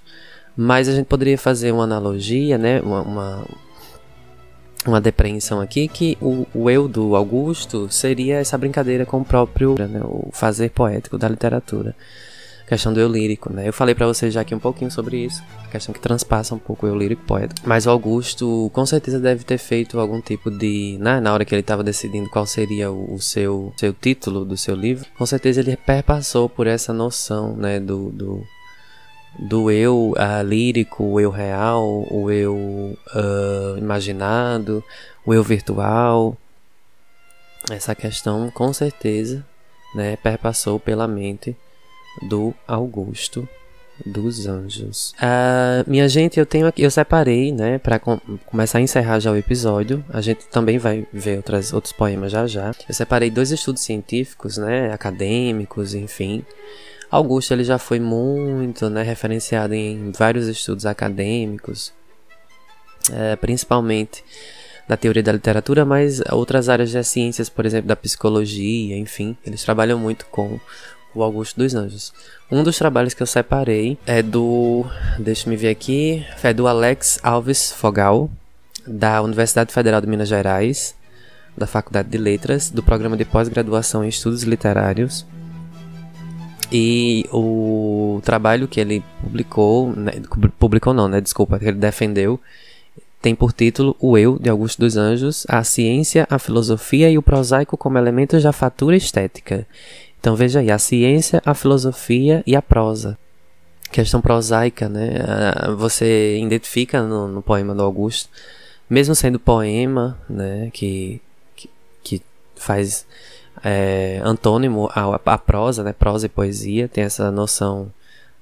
[SPEAKER 1] mas a gente poderia fazer uma analogia, né, uma, uma, uma depreensão aqui, que o, o, eu do Augusto seria essa brincadeira com o próprio, né, o fazer poético da literatura questão do eu lírico, né? Eu falei para vocês já aqui um pouquinho sobre isso, a questão que transpassa um pouco o eu lírico poeta. Mas o Augusto com certeza deve ter feito algum tipo de, né, na hora que ele estava decidindo qual seria o, seu seu título do seu livro, com certeza ele perpassou por essa noção, né, do, do do eu uh, lírico, o eu real, o eu uh, imaginado, o eu virtual. Essa questão, com certeza, né, perpassou pela mente do Augusto dos Anjos. Uh, minha gente, eu tenho aqui, eu separei, né, para com, começar a encerrar já o episódio. A gente também vai ver outras, outros poemas já já. Eu separei dois estudos científicos, né, acadêmicos, enfim. Augusto ele já foi muito, né, referenciado em vários estudos acadêmicos, é, principalmente da teoria da literatura, mas outras áreas das ciências, por exemplo, da psicologia, enfim, eles trabalham muito com o Augusto dos Anjos. Um dos trabalhos que eu separei é do. Deixa me ver aqui. É do Alex Alves Fogal, da Universidade Federal de Minas Gerais, da Faculdade de Letras, do programa de pós-graduação em Estudos Literários. E o trabalho que ele publicou, né, publicou não, né? Desculpa, que ele defendeu, tem por título O Eu, de Augusto dos Anjos, a ciência, a filosofia e o prosaico como elementos da fatura estética. Então veja aí, a ciência, a filosofia e a prosa. Questão prosaica, né? Ah, você identifica no, no poema do Augusto, mesmo sendo poema, né? Que, que, que faz é, antônimo à, prosa, né? Prosa e poesia, tem essa noção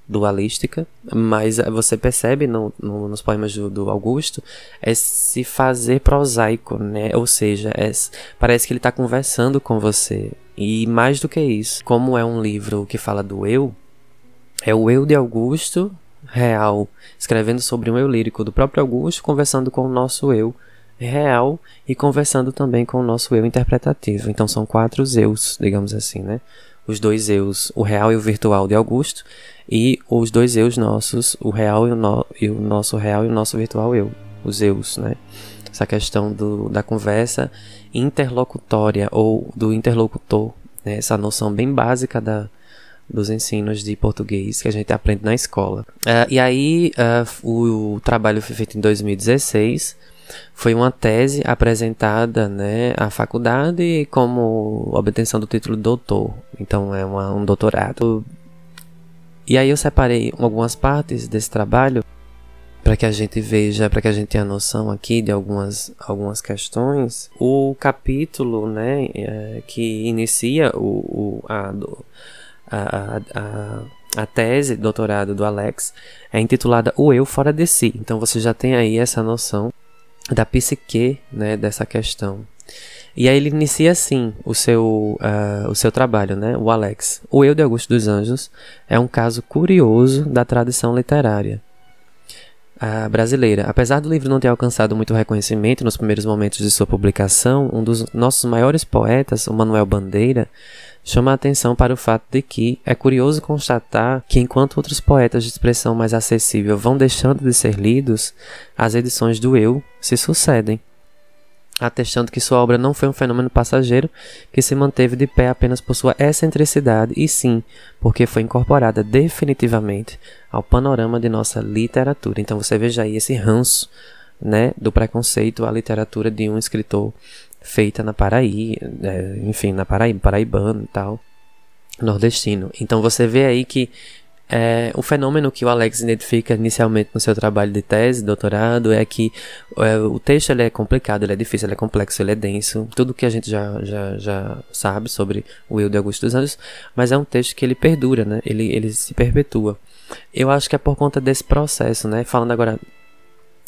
[SPEAKER 1] dualística, mas você percebe no, no, nos poemas do, do, Augusto é se fazer prosaico, né? Ou seja, é, parece que ele está conversando com você. E mais do que isso, como é um livro que fala do eu, é o eu de Augusto real, escrevendo sobre um eu lírico do próprio Augusto, conversando com o nosso eu real e conversando também com o nosso eu interpretativo. Então são quatro eus, digamos assim, né? Os dois eus, o real e o virtual de Augusto, e os dois eus nossos, o real e o, no, e o nosso real e o nosso virtual eu, os eus, né? Essa questão do, da conversa interlocutória ou do interlocutor, né? essa noção bem básica da, dos ensinos de português que a gente aprende na escola. Uh, e aí, uh, o, o, trabalho foi feito em 2016. Foi uma tese apresentada né, à faculdade como obtenção do título de doutor. Então, é uma, um doutorado e aí eu separei algumas partes desse trabalho para que a gente veja, para que a gente tenha noção aqui de algumas, algumas questões. O capítulo, né, é, que inicia o, o a, a, a, a tese, doutorado do Alex, é intitulada O Eu Fora de Si. Então você já tem aí essa noção da psique, né, dessa questão. E aí ele inicia assim o seu, uh, o seu trabalho, né? O Alex. O Eu de Augusto dos Anjos é um caso curioso da tradição literária brasileira. Apesar do livro não ter alcançado muito reconhecimento nos primeiros momentos de sua publicação, um dos nossos maiores poetas, o Manuel Bandeira, chama a atenção para o fato de que é curioso constatar que, enquanto outros poetas de expressão mais acessível vão deixando de ser lidos, as edições do Eu se sucedem. Atestando que sua obra não foi um fenômeno passageiro que se manteve de pé apenas por sua excentricidade, e sim porque foi incorporada definitivamente ao panorama de nossa literatura. Então você veja aí esse ranço né, do preconceito à literatura de um escritor feita na Paraíba, é, enfim, na Paraíba, paraibano e tal, nordestino. Então você vê aí que é, o fenômeno que o Alex identifica inicialmente no seu trabalho de tese, doutorado, é que é, o texto ele é complicado, ele é difícil, ele é complexo, ele é denso, tudo que a gente já, já, já sabe sobre o Will de Augusto dos Anjos, mas é um texto que ele perdura, né? ele, ele se perpetua. Eu acho que é por conta desse processo, né? Falando agora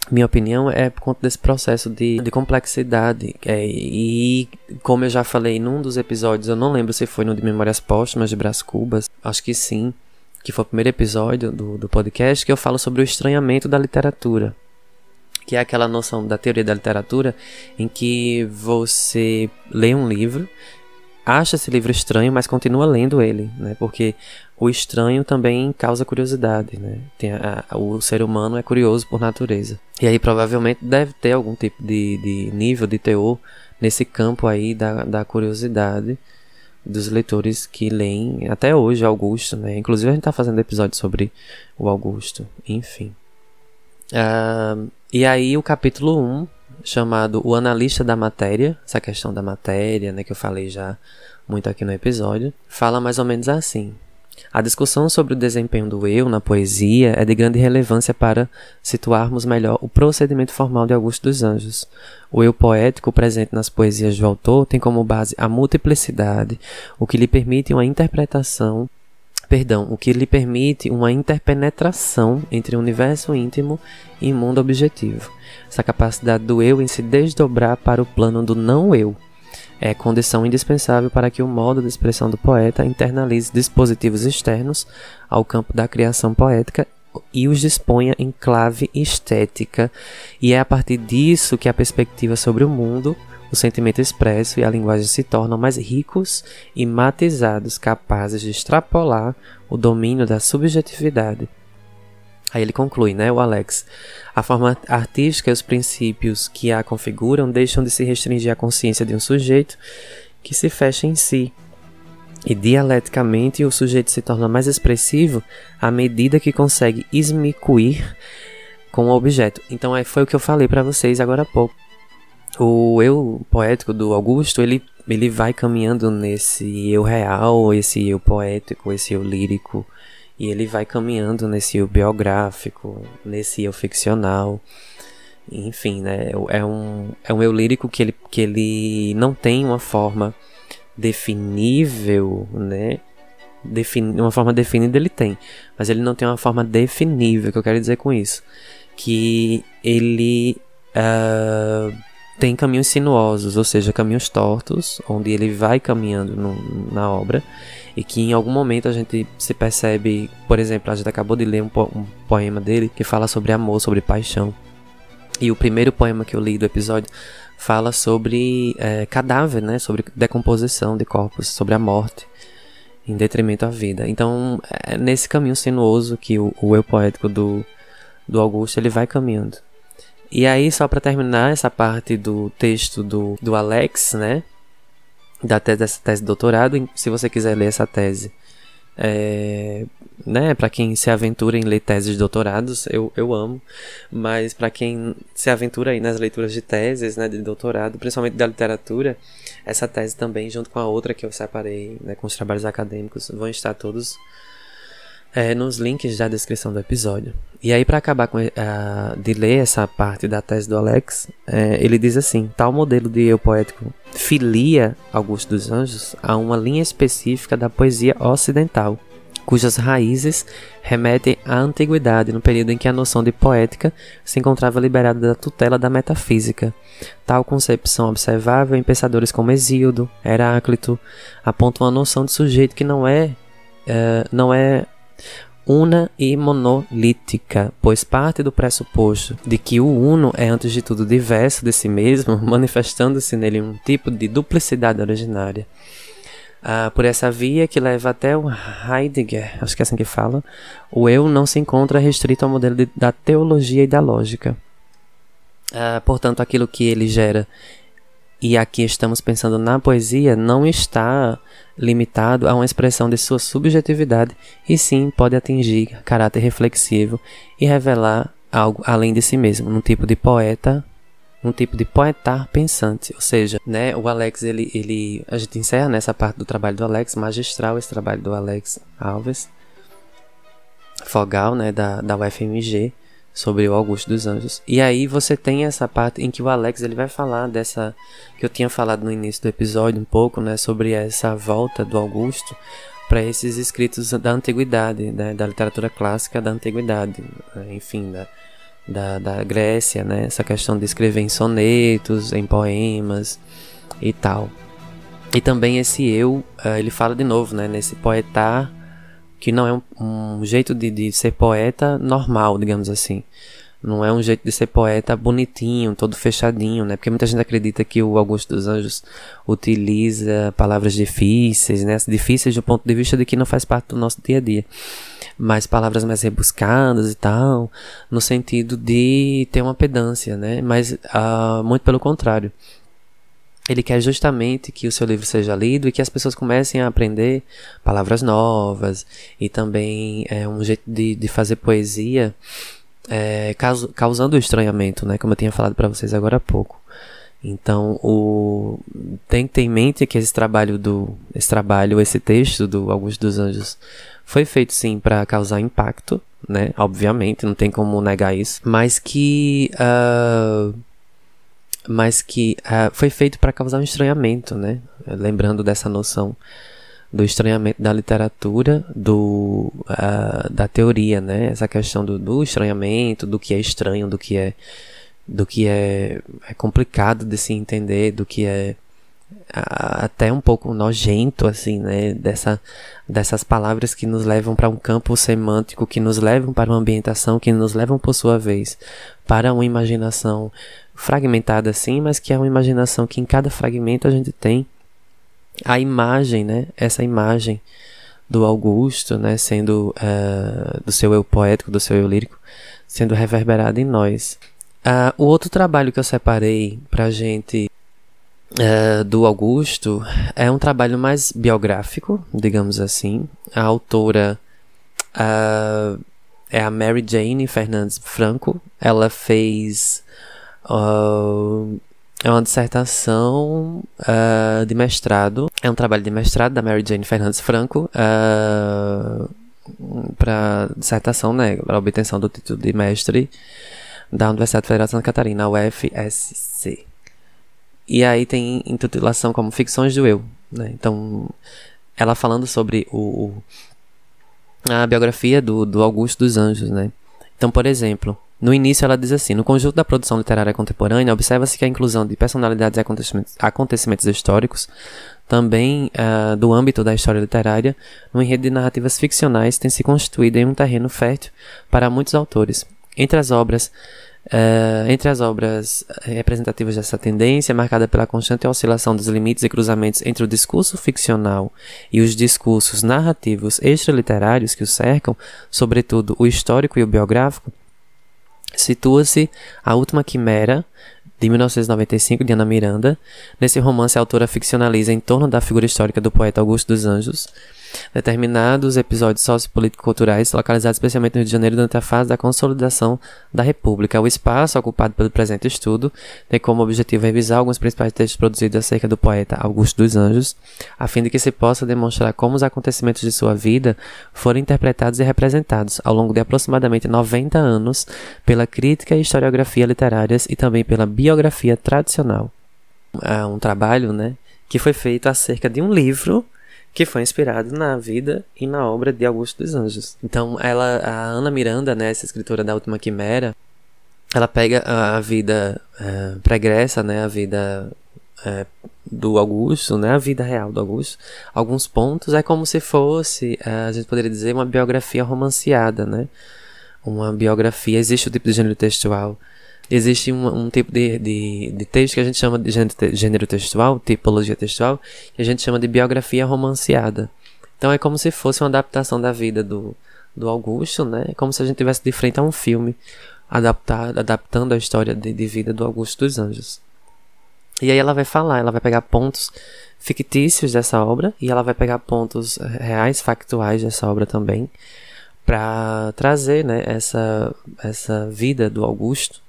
[SPEAKER 1] minha opinião é por conta desse processo de, de complexidade. É, e como eu já falei num dos episódios, eu não lembro se foi no de Memórias Póstumas de Brás Cubas, acho que sim que foi o primeiro episódio do, do podcast, que eu falo sobre o estranhamento da literatura. Que é aquela noção da teoria da literatura em que você lê um livro, acha esse livro estranho, mas continua lendo ele, né? Porque o estranho também causa curiosidade, né? A, a, o ser humano é curioso por natureza. E aí provavelmente deve ter algum tipo de, de nível de teor nesse campo aí da, da curiosidade dos leitores que leem até hoje Augusto, né? Inclusive a gente está fazendo episódio sobre o Augusto, enfim. Uh, e aí o capítulo 1, chamado O Analista da Matéria, essa questão da matéria, né, que eu falei já muito aqui no episódio, fala mais ou menos assim. A discussão sobre o desempenho do eu na poesia é de grande relevância para situarmos melhor o procedimento formal de Augusto dos Anjos. O eu poético presente nas poesias do autor tem como base a multiplicidade, o que lhe permite uma interpretação perdão, o que lhe permite uma interpenetração entre o universo íntimo e mundo objetivo. Essa capacidade do eu em se desdobrar para o plano do não eu, é condição indispensável para que o modo de expressão do poeta internalize dispositivos externos ao campo da criação poética e os disponha em clave estética, e é a partir disso que a perspectiva sobre o mundo, o sentimento expresso e a linguagem se tornam mais ricos e matizados, capazes de extrapolar o domínio da subjetividade Aí ele conclui, né, o Alex. A forma artística e os princípios que a configuram deixam de se restringir à consciência de um sujeito que se fecha em si. E dialeticamente o sujeito se torna mais expressivo à medida que consegue esmicuir com o objeto. Então é, foi o que eu falei para vocês agora há pouco. O eu poético do Augusto, ele, ele vai caminhando nesse eu real, esse eu poético, esse eu lírico, e ele vai caminhando nesse biográfico, nesse eu ficcional. Enfim, né? É um, é um eu lírico que ele, que ele não tem uma forma definível, né? Defini uma forma definida ele tem, mas ele não tem uma forma definível. Que eu quero dizer com isso? Que ele uh, tem caminhos sinuosos, ou seja, caminhos tortos, onde ele vai caminhando no, na obra e que em algum momento a gente se percebe, por exemplo, a gente acabou de ler um, po um poema dele que fala sobre amor, sobre paixão. E o primeiro poema que eu li do episódio fala sobre é, cadáver, né? Sobre decomposição de corpos, sobre a morte, em detrimento à vida. Então, é nesse caminho sinuoso que o, o eu poético do, do Augusto ele vai caminhando. E aí, só para terminar essa parte do texto do, do Alex, né? Da tese, dessa tese de doutorado. Se você quiser ler essa tese, é, né, para quem se aventura em ler teses de doutorados, eu, eu amo, mas para quem se aventura aí nas leituras de teses, né, de doutorado, principalmente da literatura, essa tese também, junto com a outra que eu separei, né, com os trabalhos acadêmicos, vão estar todos é, nos links da descrição do episódio. E aí, para acabar com, uh, de ler essa parte da tese do Alex, é, ele diz assim: tal modelo de eu poético filia Augusto dos Anjos a uma linha específica da poesia ocidental, cujas raízes remetem à antiguidade, no período em que a noção de poética se encontrava liberada da tutela da metafísica. Tal concepção observável em pensadores como Hesíodo, Heráclito, aponta uma noção de sujeito que não é, uh, não é una e monolítica, pois parte do pressuposto de que o uno é antes de tudo diverso de si mesmo, manifestando-se nele um tipo de duplicidade originária. Ah, por essa via que leva até o Heidegger, acho que é assim que fala, o eu não se encontra restrito ao modelo de, da teologia e da lógica. Ah, portanto, aquilo que ele gera e aqui estamos pensando na poesia, não está limitado a uma expressão de sua subjetividade, e sim pode atingir caráter reflexivo e revelar algo além de si mesmo, num tipo de poeta, um tipo de poetar pensante, ou seja, né, o Alex ele, ele a gente encerra nessa parte do trabalho do Alex, magistral esse trabalho do Alex Alves Fogal, né, da, da UFMG, sobre o Augusto dos Anjos. E aí você tem essa parte em que o Alex ele vai falar dessa que eu tinha falado no início do episódio um pouco, né, sobre essa volta do Augusto para esses escritos da antiguidade, né, da literatura clássica da antiguidade, né, enfim, da, da, da Grécia, né, essa questão de escrever em sonetos, em poemas e tal. E também esse eu, uh, ele fala de novo, né, nesse poetar que não é um, um jeito de, de ser poeta normal, digamos assim. Não é um jeito de ser poeta bonitinho, todo fechadinho, né? Porque muita gente acredita que o Augusto dos Anjos utiliza palavras difíceis, né? Difíceis do ponto de vista de que não faz parte do nosso dia a dia. Mas palavras mais rebuscadas e tal, no sentido de ter uma pedância, né? Mas uh, muito pelo contrário ele quer justamente que o seu livro seja lido e que as pessoas comecem a aprender palavras novas e também é, um jeito de, de fazer poesia é, causando estranhamento, né? Como eu tinha falado para vocês agora há pouco. Então, o tem que ter em mente que esse trabalho do esse trabalho, esse texto do Augusto dos Anjos foi feito sim para causar impacto, né? Obviamente, não tem como negar isso, mas que uh, mas que uh, foi feito para causar um estranhamento, né? Lembrando dessa noção do estranhamento da literatura, do uh, da teoria, né? Essa questão do, do, estranhamento, do que é estranho, do que é do que é, é complicado de se entender, do que é até um pouco nojento assim, né, dessa dessas palavras que nos levam para um campo semântico, que nos levam para uma ambientação, que nos levam por sua vez para uma imaginação fragmentada assim, mas que é uma imaginação que em cada fragmento a gente tem a imagem, né? Essa imagem do Augusto, né? Sendo uh, do seu eu poético, do seu eu lírico, sendo reverberada em nós. Uh, o outro trabalho que eu separei pra gente uh, do Augusto é um trabalho mais biográfico, digamos assim. A autora é a Mary Jane Fernandes Franco. Ela fez Uh, é uma dissertação uh, de mestrado. É um trabalho de mestrado da Mary Jane Fernandes Franco. Uh, para dissertação, né? Para obtenção do título de mestre da Universidade Federal de Santa Catarina, UFSC. E aí tem intitulação como Ficções do Eu. Né? Então, ela falando sobre o, a biografia do, do Augusto dos Anjos, né? Então, por exemplo, no início, ela diz assim: no conjunto da produção literária contemporânea, observa-se que a inclusão de personalidades e acontecimentos, acontecimentos históricos, também uh, do âmbito da história literária, no enredo de narrativas ficcionais, tem se constituído em um terreno fértil para muitos autores. Entre as obras Uh, entre as obras representativas dessa tendência, marcada pela constante oscilação dos limites e cruzamentos entre o discurso ficcional e os discursos narrativos extraliterários que o cercam, sobretudo o histórico e o biográfico, Situa-se A Última Quimera, de 1995, de Ana Miranda. Nesse romance, a autora ficcionaliza em torno da figura histórica do poeta Augusto dos Anjos determinados episódios sociopolítico-culturais localizados especialmente no Rio de Janeiro durante a fase da consolidação da República. O espaço ocupado pelo presente estudo tem como objetivo revisar alguns principais textos produzidos acerca do poeta Augusto dos Anjos, a fim de que se possa demonstrar como os acontecimentos de sua vida foram interpretados e representados ao longo de aproximadamente 90 anos pela crítica e historiografia literárias e também pela biografia tradicional. É um trabalho, né, que foi feito acerca de um livro que foi inspirado na vida e na obra de Augusto dos Anjos. Então, ela, a Ana Miranda, né, essa escritora da Última Quimera, ela pega a vida é, pregressa, né, a vida é, do Augusto, né, a vida real do Augusto, alguns pontos. É como se fosse, é, a gente poderia dizer, uma biografia romanceada, né, uma biografia, existe o tipo de gênero textual existe um, um tipo de, de, de, texto que a gente chama de gênero textual, tipologia textual, que a gente chama de biografia romanceada. Então é como se fosse uma adaptação da vida do, do Augusto, né? É como se a gente tivesse de frente a um filme adaptar, adaptando a história de, de vida do Augusto dos Anjos. E aí ela vai falar, ela vai pegar pontos fictícios dessa obra e ela vai pegar pontos reais, factuais dessa obra também, para trazer né, essa, essa vida do Augusto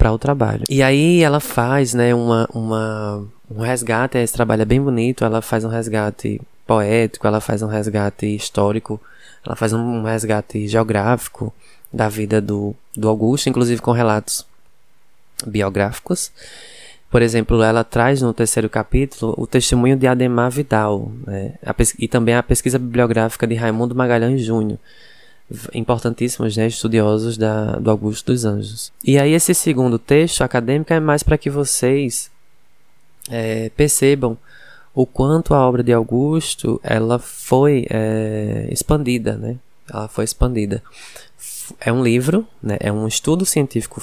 [SPEAKER 1] para o trabalho. E aí ela faz né, uma, uma, um resgate, esse trabalho é bem bonito, ela faz um resgate poético, ela faz um resgate histórico, ela faz um resgate geográfico da vida do, do Augusto, inclusive com relatos biográficos. Por exemplo, ela traz no terceiro capítulo o testemunho de Ademar Vidal né, e também a pesquisa bibliográfica de Raimundo Magalhães Júnior, importantíssimos né, estudiosos da, do Augusto dos Anjos. E aí esse segundo texto acadêmico é mais para que vocês é, percebam o quanto a obra de Augusto ela foi é, expandida, né? Ela foi expandida. É um livro, né? É um estudo científico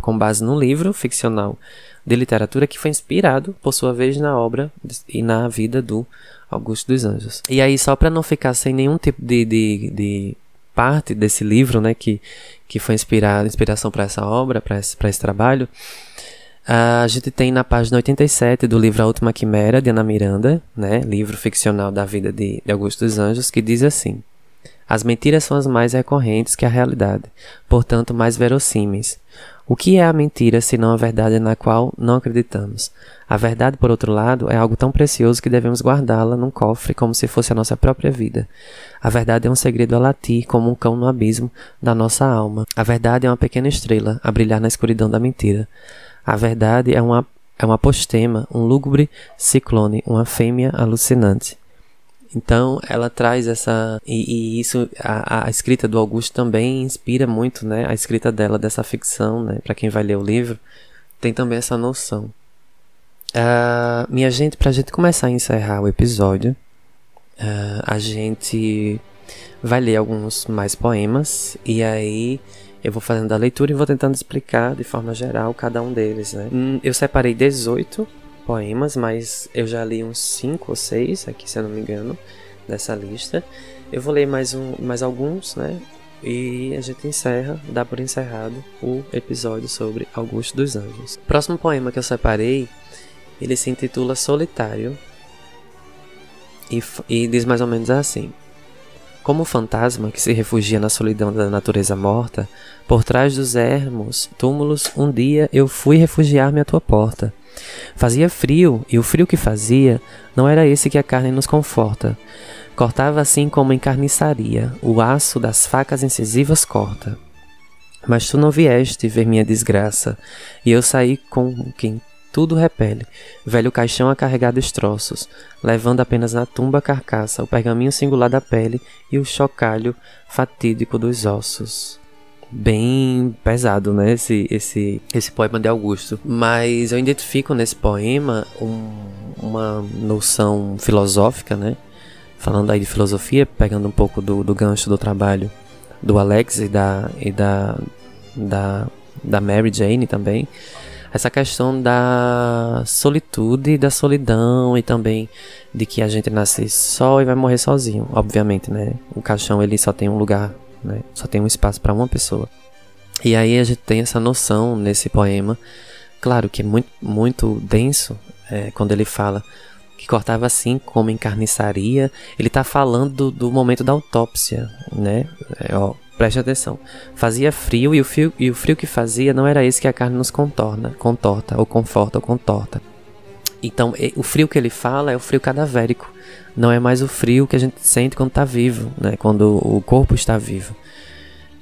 [SPEAKER 1] com base no livro ficcional de literatura que foi inspirado, por sua vez, na obra e na vida do Augusto dos Anjos. E aí, só para não ficar sem nenhum tipo de, de, de, parte desse livro, né, que, que foi inspirado, inspiração para essa obra, para esse, esse trabalho, a gente tem na página 87 do livro A Última Quimera, de Ana Miranda, né, livro ficcional da vida de, de Augusto dos Anjos, que diz assim: As mentiras são as mais recorrentes que a realidade, portanto mais verossímeis. O que é a mentira senão a verdade na qual não acreditamos? A verdade, por outro lado, é algo tão precioso que devemos guardá-la num cofre como se fosse a nossa própria vida. A verdade é um segredo a latir como um cão no abismo da nossa alma. A verdade é uma pequena estrela a brilhar na escuridão da mentira. A verdade é uma, é uma apostema, um lúgubre ciclone, uma fêmea alucinante. Então ela traz essa e, e isso a, a, escrita do Augusto também inspira muito, né? A escrita dela dessa ficção, né? Para quem vai ler o livro tem também essa noção. Uh, minha gente, para a gente começar a encerrar o episódio, uh, a gente vai ler alguns mais poemas e aí eu vou fazendo a leitura e vou tentando explicar de forma geral cada um deles, né? Hum, eu separei 18 poemas, mas eu já li uns 5 ou 6 aqui, se eu não me engano, dessa lista. Eu vou ler mais, um, mais alguns, né? E a gente encerra, dá por encerrado o episódio sobre Augusto dos Anjos. O próximo poema que eu separei, ele se intitula Solitário e, e diz mais ou menos assim: Como o fantasma que se refugia na solidão da natureza morta, por trás dos ermos, túmulos, um dia eu fui refugiar-me à tua porta. Fazia frio, e o frio que fazia não era esse que a carne nos conforta. Cortava assim como em carniçaria, o aço das facas incisivas corta. Mas tu não vieste ver minha desgraça, e eu saí com quem tudo repele, velho caixão a carregar destroços, levando apenas na tumba a carcaça, o pergaminho singular da pele e o chocalho fatídico dos ossos bem pesado, né? Esse, esse, esse poema de Augusto. Mas eu identifico nesse poema um, uma noção filosófica, né? Falando aí de filosofia, pegando um pouco do, do gancho do trabalho do Alex e da, e da, da, da Mary Jane também. Essa questão da solitude, da solidão e também de que a gente nasce só e vai morrer sozinho, obviamente, né? O caixão ele só tem um lugar né? Só tem um espaço para uma pessoa. E aí a gente tem essa noção nesse poema, claro que é muito, muito denso, é, quando ele fala que cortava assim como em carniçaria, ele está falando do, do, momento da autópsia, né? É, ó, preste atenção. Fazia frio e o frio, e o frio que fazia não era esse que a carne nos contorna, contorta, ou conforta, ou contorta. Então, o frio que ele fala é o frio cadavérico. Não é mais o frio que a gente sente quando está vivo, né? quando o corpo está vivo.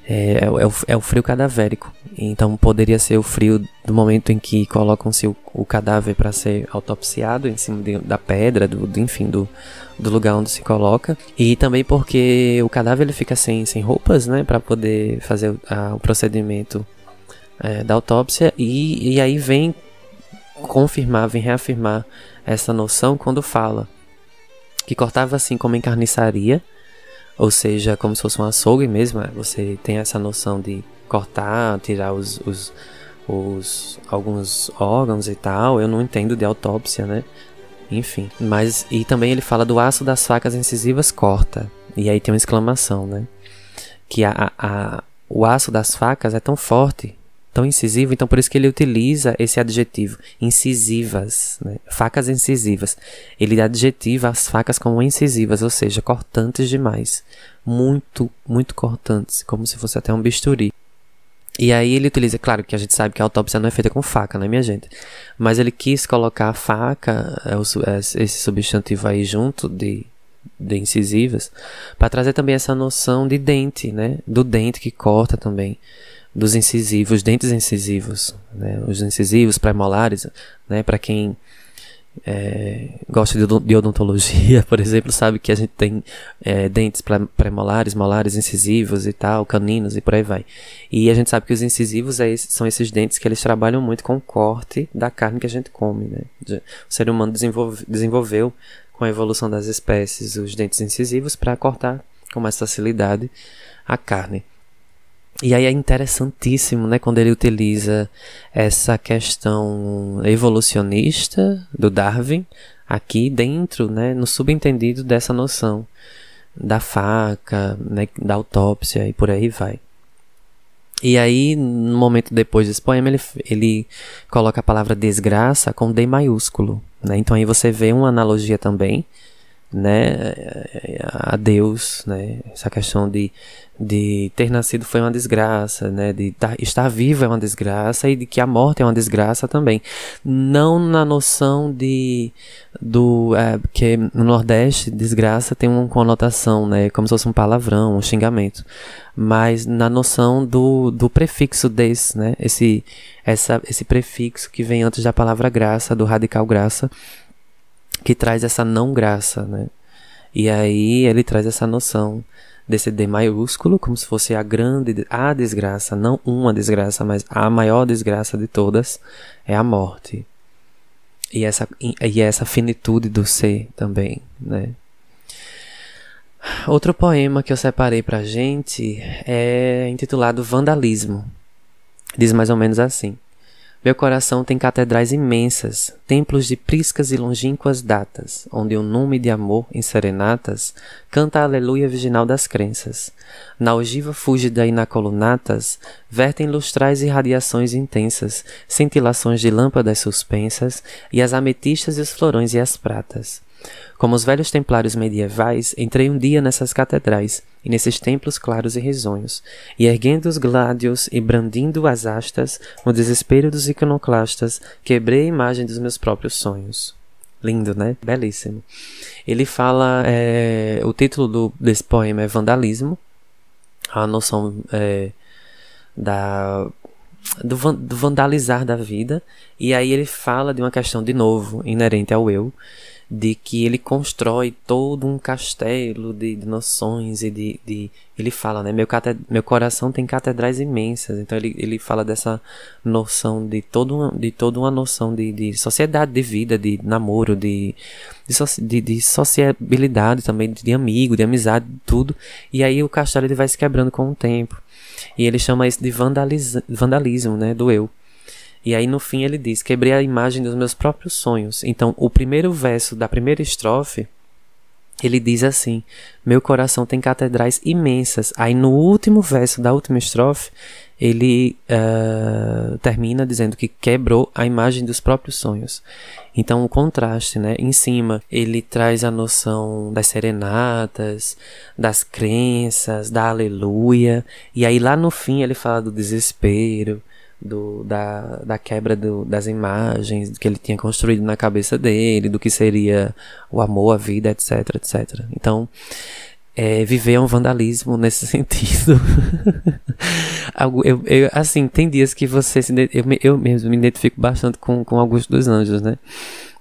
[SPEAKER 1] É, é, o, é o frio cadavérico. Então, poderia ser o frio do momento em que colocam-se o, o, cadáver para ser autopsiado em cima de, da pedra, do, do, enfim, do, do lugar onde se coloca. E também porque o cadáver ele fica sem, sem roupas, né? Para poder fazer a, o procedimento é, da autópsia. E, e aí vem confirmar, vem reafirmar essa noção quando fala que cortava assim como em carniçaria, ou seja, como se fosse um açougue mesmo, né? você tem essa noção de cortar, tirar os, os, os alguns órgãos e tal. Eu não entendo de autópsia, né? Enfim, mas e também ele fala do aço das facas incisivas corta. E aí tem uma exclamação, né? Que a, a, o aço das facas é tão forte tão incisivo, então por isso que ele utiliza esse adjetivo, incisivas, né? facas incisivas. Ele adjetiva as facas como incisivas, ou seja, cortantes demais, muito, muito cortantes, como se fosse até um bisturi. E aí ele utiliza, claro que a gente sabe que a autópsia não é feita com faca, né, minha gente? Mas ele quis colocar a faca, é, é, esse substantivo aí junto de, de incisivas, para trazer também essa noção de dente, né? Do dente que corta também, dos incisivos, dentes incisivos, né? Os incisivos pré-molares, né? Para quem é, gosta de odontologia, por exemplo, sabe que a gente tem é, dentes pré-molares, molares, incisivos e tal, caninos e por aí vai. E a gente sabe que os incisivos é esse, são esses dentes que eles trabalham muito com o corte da carne que a gente come. Né? O ser humano desenvolve, desenvolveu, com a evolução das espécies, os dentes incisivos para cortar com mais facilidade a carne. E aí é interessantíssimo, né, quando ele utiliza essa questão evolucionista do Darwin aqui dentro, né, no subentendido dessa noção da faca, né, da autópsia e por aí vai. E aí, no momento depois desse poema, ele, ele coloca a palavra desgraça com D maiúsculo, né? Então aí você vê uma analogia também né, a Deus, né, essa questão de, de ter nascido foi uma desgraça, né, de estar vivo é uma desgraça e de que a morte é uma desgraça também, não na noção de do é, que no Nordeste desgraça tem uma conotação, né, como se fosse um palavrão, um xingamento, mas na noção do, do prefixo des, né, esse essa esse prefixo que vem antes da palavra graça, do radical graça que traz essa não graça, né? E aí ele traz essa noção desse D maiúsculo, como se fosse a grande, a desgraça, não uma desgraça, mas a maior desgraça de todas é a morte. E essa, e essa finitude do ser também, né? Outro poema que eu separei pra gente é intitulado Vandalismo. Diz mais ou menos assim. Meu coração tem catedrais imensas, templos de priscas e longínquas datas, onde o nome de amor em serenatas canta a aleluia virginal das crenças. Na ogiva fúlgida e na colunatas vertem lustrais irradiações intensas, cintilações de lâmpadas suspensas, e as ametistas e os florões e as pratas. Como os velhos templários medievais, entrei um dia nessas catedrais e nesses templos claros e risonhos, e erguendo os gládios e brandindo as astas, no desespero dos iconoclastas, quebrei a imagem dos meus próprios sonhos. Lindo, né? Belíssimo. Ele fala. É, o título do, desse poema é Vandalismo, a noção é, da do, do, vandalizar da vida. E aí ele fala de uma questão, de novo, inerente ao eu, de que ele constrói todo um castelo de, de noções e de, de, Ele fala, né? Meu, meu coração tem catedrais imensas. Então ele, ele fala dessa noção de, todo de toda uma noção de, de sociedade, de vida, de namoro, de, de, de, de sociabilidade também, de, amigo, de amizade, tudo. E aí o castelo ele vai se quebrando com o tempo. E ele chama isso de vandalismo, né? Do eu. E aí no fim ele diz: Quebrei a imagem dos meus próprios sonhos. Então, o primeiro verso da primeira estrofe, ele diz assim: Meu coração tem catedrais imensas. Aí no último verso da última estrofe, ele uh, termina dizendo que quebrou a imagem dos próprios sonhos. Então, o contraste, né? Em cima, ele traz a noção das serenatas, das crenças, da aleluia. E aí, lá no fim, ele fala do desespero, do, da, da quebra do, das imagens que ele tinha construído na cabeça dele, do que seria o amor, a vida, etc, etc. Então, é, viver é um vandalismo nesse sentido. eu, eu, assim, tem dias que você se. Eu, eu mesmo me identifico bastante com, com Augusto dos Anjos, né?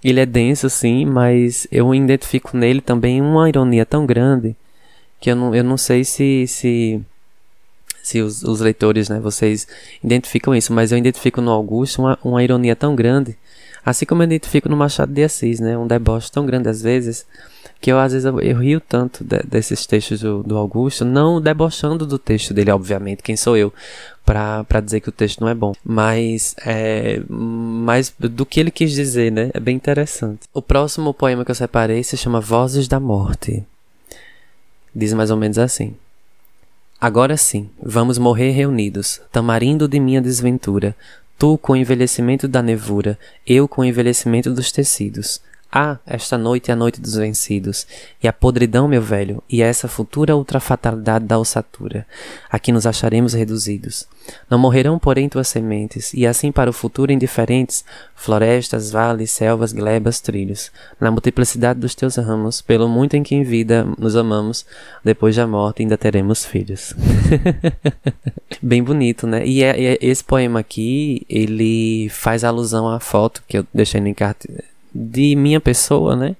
[SPEAKER 1] Ele é denso, sim, mas eu identifico nele também uma ironia tão grande que eu não, eu não sei se. se se os, os leitores, né, vocês identificam isso, mas eu identifico no Augusto uma, uma ironia tão grande, assim como eu identifico no Machado de Assis, né, um deboche tão grande às vezes, que eu às vezes eu, eu rio tanto de, desses textos do, do, Augusto, não debochando do texto dele, obviamente, quem sou eu para dizer que o texto não é bom, mas é, mas do que ele quis dizer, né, é bem interessante. O próximo poema que eu separei se chama Vozes da Morte. Diz mais ou menos assim: Agora sim, vamos morrer reunidos, tamarindo de minha desventura, tu com o envelhecimento da nevura, eu com o envelhecimento dos tecidos. Ah, esta noite é a noite dos vencidos, e a podridão, meu velho, e essa futura ultrafatalidade da ossatura. Aqui nos acharemos reduzidos. Não morrerão, porém, tuas sementes, e assim para o futuro indiferentes, florestas, vales, selvas, glebas, trilhos. Na multiplicidade dos teus ramos, pelo muito em que em vida nos amamos, depois da morte ainda teremos filhos. Bem bonito, né? E, é, é, esse poema aqui, ele faz alusão à foto que eu deixei no encarte de minha pessoa, né?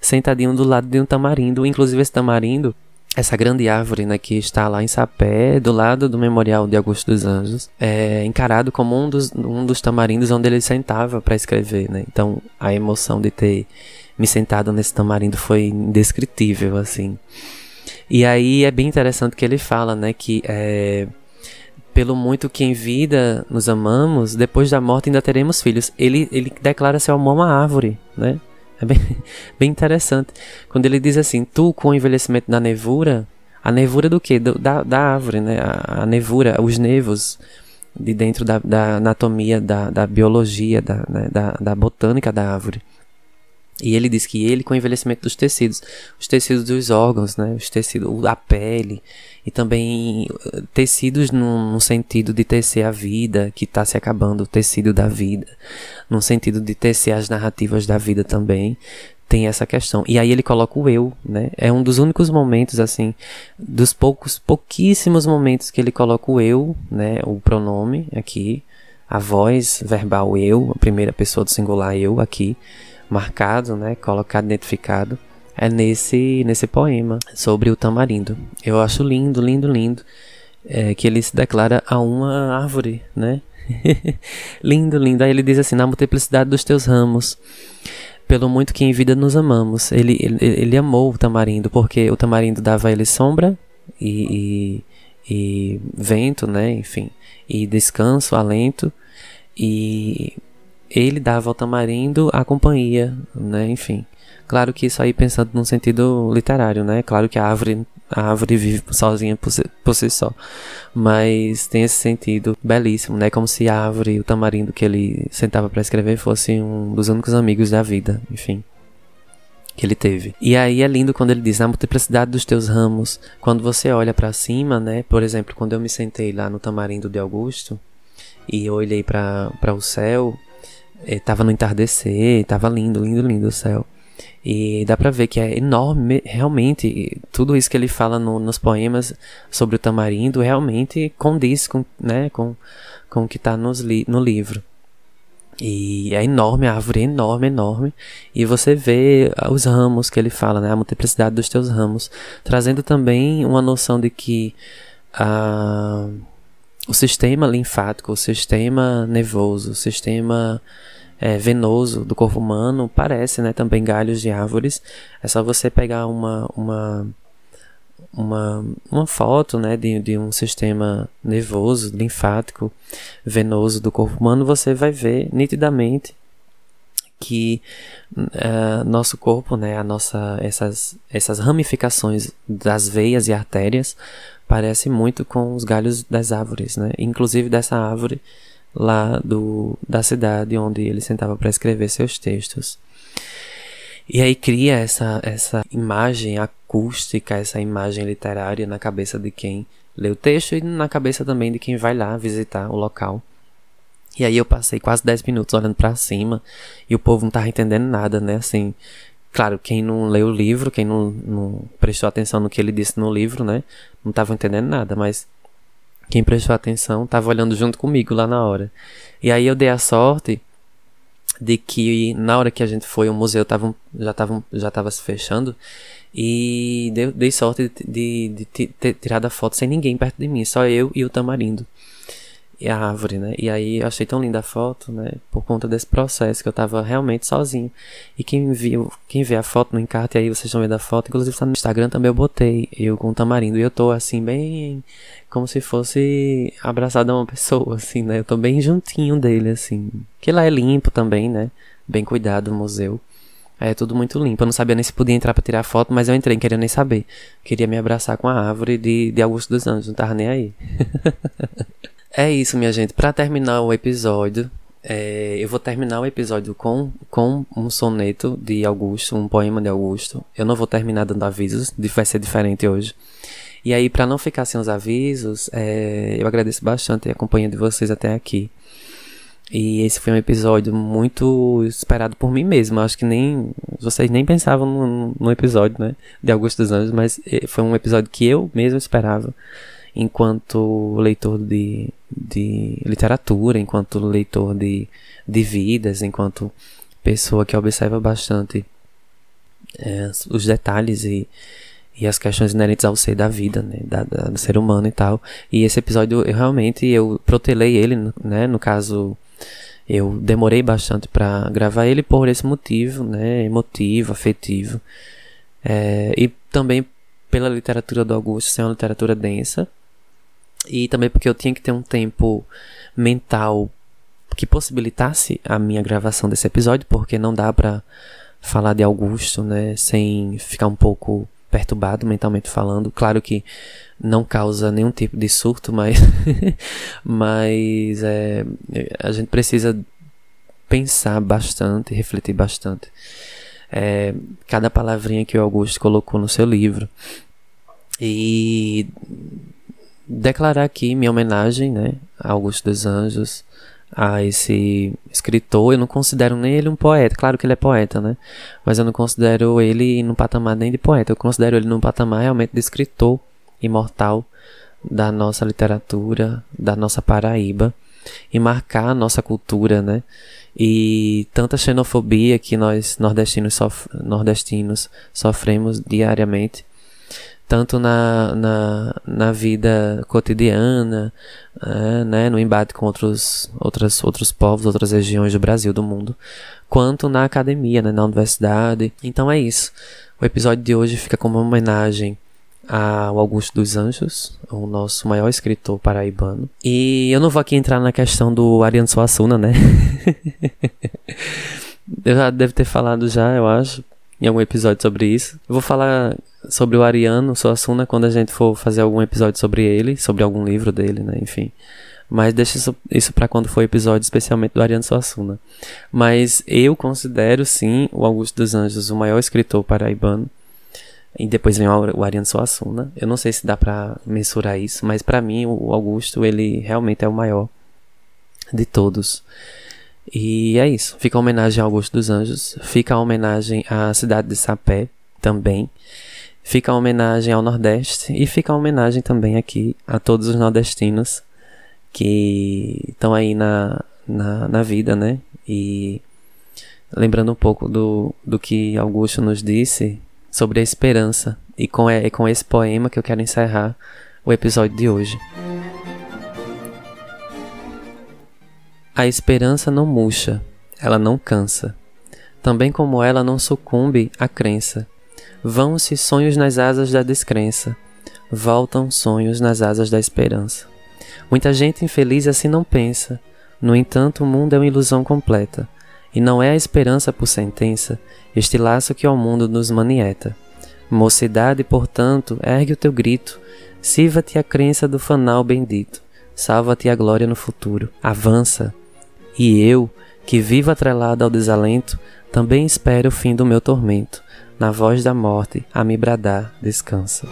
[SPEAKER 1] Sentadinho do lado de um tamarindo. Inclusive, esse tamarindo, essa grande árvore, né, que está lá em Sapé, do lado do Memorial de Augusto dos Anjos, é encarado como um dos, um dos tamarindos onde ele sentava para escrever, né? Então, a emoção de ter me sentado nesse tamarindo foi indescritível, assim. E aí é bem interessante que ele fala, né, que é, pelo muito que em vida nos amamos, depois da morte ainda teremos filhos. Ele, ele declara seu amor a uma árvore, né? É bem, bem interessante. Quando ele diz assim, tu com o envelhecimento da nevura, a nevura do quê? Do, da, da árvore, né? A, a nevura, os nevos de dentro da, da anatomia, da, da biologia, da, né? da, da botânica da árvore. E ele diz que ele, com o envelhecimento dos tecidos, os tecidos dos órgãos, né, os tecidos, a pele, e também eh, tecidos no, sentido de tecer a vida, que está se acabando, o tecido da vida, no sentido de tecer as narrativas da vida também, tem essa questão. E aí ele coloca o eu, né? É um dos únicos momentos, assim, dos poucos, pouquíssimos momentos que ele coloca o eu, né? O pronome aqui, a voz verbal eu, a primeira pessoa do singular eu aqui marcado, né, colocado, identificado, é nesse, nesse poema sobre o tamarindo. Eu acho lindo, lindo, lindo, é, que ele se declara a uma árvore, né? lindo, lindo. Aí ele diz assim: na multiplicidade dos teus ramos, pelo muito que em vida nos amamos. Ele, ele, ele amou o tamarindo, porque o tamarindo dava a ele sombra e, e, e vento, né? Enfim, e descanso, alento. E ele dava ao tamarindo a companhia, né? Enfim. Claro que isso aí pensando num sentido literário, né? Claro que a árvore, a árvore vive sozinha por si, por si só. Mas tem esse sentido belíssimo, né? Como se a árvore o tamarindo que ele sentava para escrever fosse um dos únicos amigos da vida, enfim que ele teve. E aí é lindo quando ele diz na multiplicidade dos teus ramos, quando você olha para cima, né? Por exemplo, quando eu me sentei lá no tamarindo de Augusto e olhei para o céu, Estava no entardecer, estava lindo, lindo, lindo o céu. E dá pra ver que é enorme, realmente, tudo isso que ele fala no, nos poemas sobre o tamarindo realmente condiz com, né, com, com o que está li, no livro. E é enorme, a árvore é enorme, enorme. E você vê os ramos que ele fala, né? A multiplicidade dos teus ramos. Trazendo também uma noção de que a, o sistema linfático, o sistema nervoso, o sistema é, venoso do corpo humano parece, né, também galhos de árvores. É só você pegar uma uma uma, uma foto, né, de, de um sistema nervoso, linfático, venoso do corpo humano, você vai ver nitidamente que uh, nosso corpo, né, a nossa, essas, essas ramificações das veias e artérias parece muito com os galhos das árvores, né, inclusive dessa árvore lá do, da cidade onde ele sentava para escrever seus textos. E aí cria essa, essa imagem acústica, essa imagem literária na cabeça de quem lê o texto e na cabeça também de quem vai lá visitar o local. E aí eu passei quase 10 minutos olhando para cima e o povo não tava entendendo nada, né? Assim, claro, quem não leu o livro, quem não, não prestou atenção no que ele disse no livro, né? Não tava entendendo nada, mas quem prestou atenção estava olhando junto comigo lá na hora. E aí eu dei a sorte de que na hora que a gente foi, o museu tava, já estava já tava se fechando e dei, dei sorte de, de, de ter tirado a foto sem ninguém perto de mim, só eu e o tamarindo e a árvore, né? E aí eu achei tão linda a foto, né? Por conta desse processo que eu tava realmente sozinho. E quem viu, quem vê a foto no encarte aí, vocês estão vendo a foto, inclusive tá no Instagram também eu botei, eu com o tamarindo. E eu tô assim, bem como se fosse abraçado a uma pessoa, assim, né? Eu tô bem juntinho dele, assim. Que lá é limpo também, né? Bem cuidado o museu. É tudo muito limpo. Eu não sabia nem se podia entrar pra tirar foto, mas eu entrei, não queria nem saber. Queria me abraçar com a árvore de, de Augusto dos Anjos, não tava nem aí. é isso, minha gente. Para terminar o episódio, é, eu vou terminar o episódio com, com um soneto de Augusto, um poema de Augusto. Eu não vou terminar dando avisos, vai ser diferente hoje. E aí, para não ficar sem os avisos, é, eu agradeço bastante a companhia de vocês até aqui. E esse foi um episódio muito esperado por mim mesmo. Acho que nem vocês nem pensavam no, no episódio, né, de Augusto dos Anjos, mas é, foi um episódio que eu mesmo esperava enquanto leitor de, de literatura, enquanto leitor de, de vidas, enquanto pessoa que observa bastante é, os detalhes e, e as questões inerentes ao ser da vida, né, da, da, do ser humano e tal. E esse episódio eu realmente eu protelei ele, né, no caso eu demorei bastante para gravar ele por esse motivo, né, emotivo, afetivo, é, e também pela literatura do Augusto ser uma literatura densa, e também porque eu tinha que ter um tempo mental que possibilitasse a minha gravação desse episódio, porque não dá para falar de Augusto, né, sem ficar um pouco perturbado mentalmente falando. Claro que não causa nenhum tipo de surto, mas, mas é, a gente precisa pensar bastante, refletir bastante. É, cada palavrinha que o Augusto colocou no seu livro. E declarar aqui minha homenagem, né, a Augusto dos Anjos, a esse escritor. Eu não considero nem ele um poeta, claro que ele é poeta, né, mas eu não considero ele no patamar nem de poeta, eu considero ele no patamar realmente de escritor imortal da nossa literatura, da nossa Paraíba e marcar a nossa cultura, né? E tanta xenofobia que nós nordestinos, sof nordestinos sofremos diariamente tanto na, na, na vida cotidiana, é, né, no embate com outros, outros, outros povos, outras regiões do Brasil, do mundo, quanto na academia, né, na universidade. Então é isso. O episódio de hoje fica como uma homenagem ao Augusto dos Anjos, o nosso maior escritor paraibano. E eu não vou aqui entrar na questão do Ariano Suassuna, né? eu já devo ter falado já, eu acho, em algum episódio sobre isso. Eu vou falar sobre o Ariano Suassuna quando a gente for fazer algum episódio sobre ele, sobre algum livro dele, né? Enfim. Mas deixa isso, isso para quando for episódio especialmente do Ariano Suassuna. Mas eu considero sim o Augusto dos Anjos o maior escritor paraibano. E depois vem o Ariano Suassuna. Eu não sei se dá para mensurar isso, mas para mim o Augusto ele realmente é o maior de todos. E é isso. Fica a homenagem ao Augusto dos Anjos. Fica a homenagem à cidade de Sapé também. Fica a homenagem ao Nordeste e fica a homenagem também aqui a todos os nordestinos que estão aí na, na, na, vida, né? E lembrando um pouco do, do que Augusto nos disse sobre a esperança. E com, é com esse poema que eu quero encerrar o episódio de hoje. A esperança não murcha, ela não cansa. Também como ela não sucumbe à crença. Vão-se sonhos nas asas da descrença, voltam sonhos nas asas da esperança. Muita gente infeliz assim não pensa, no entanto o mundo é uma ilusão completa, e não é a esperança por sentença, este laço que ao mundo nos manieta. Mocidade, portanto, ergue o teu grito, sirva-te a crença do fanal bendito, salva-te a glória no futuro, avança. E eu, que vivo atrelado ao desalento, também espero o fim do meu tormento, na voz da morte, a me bradar, descansa.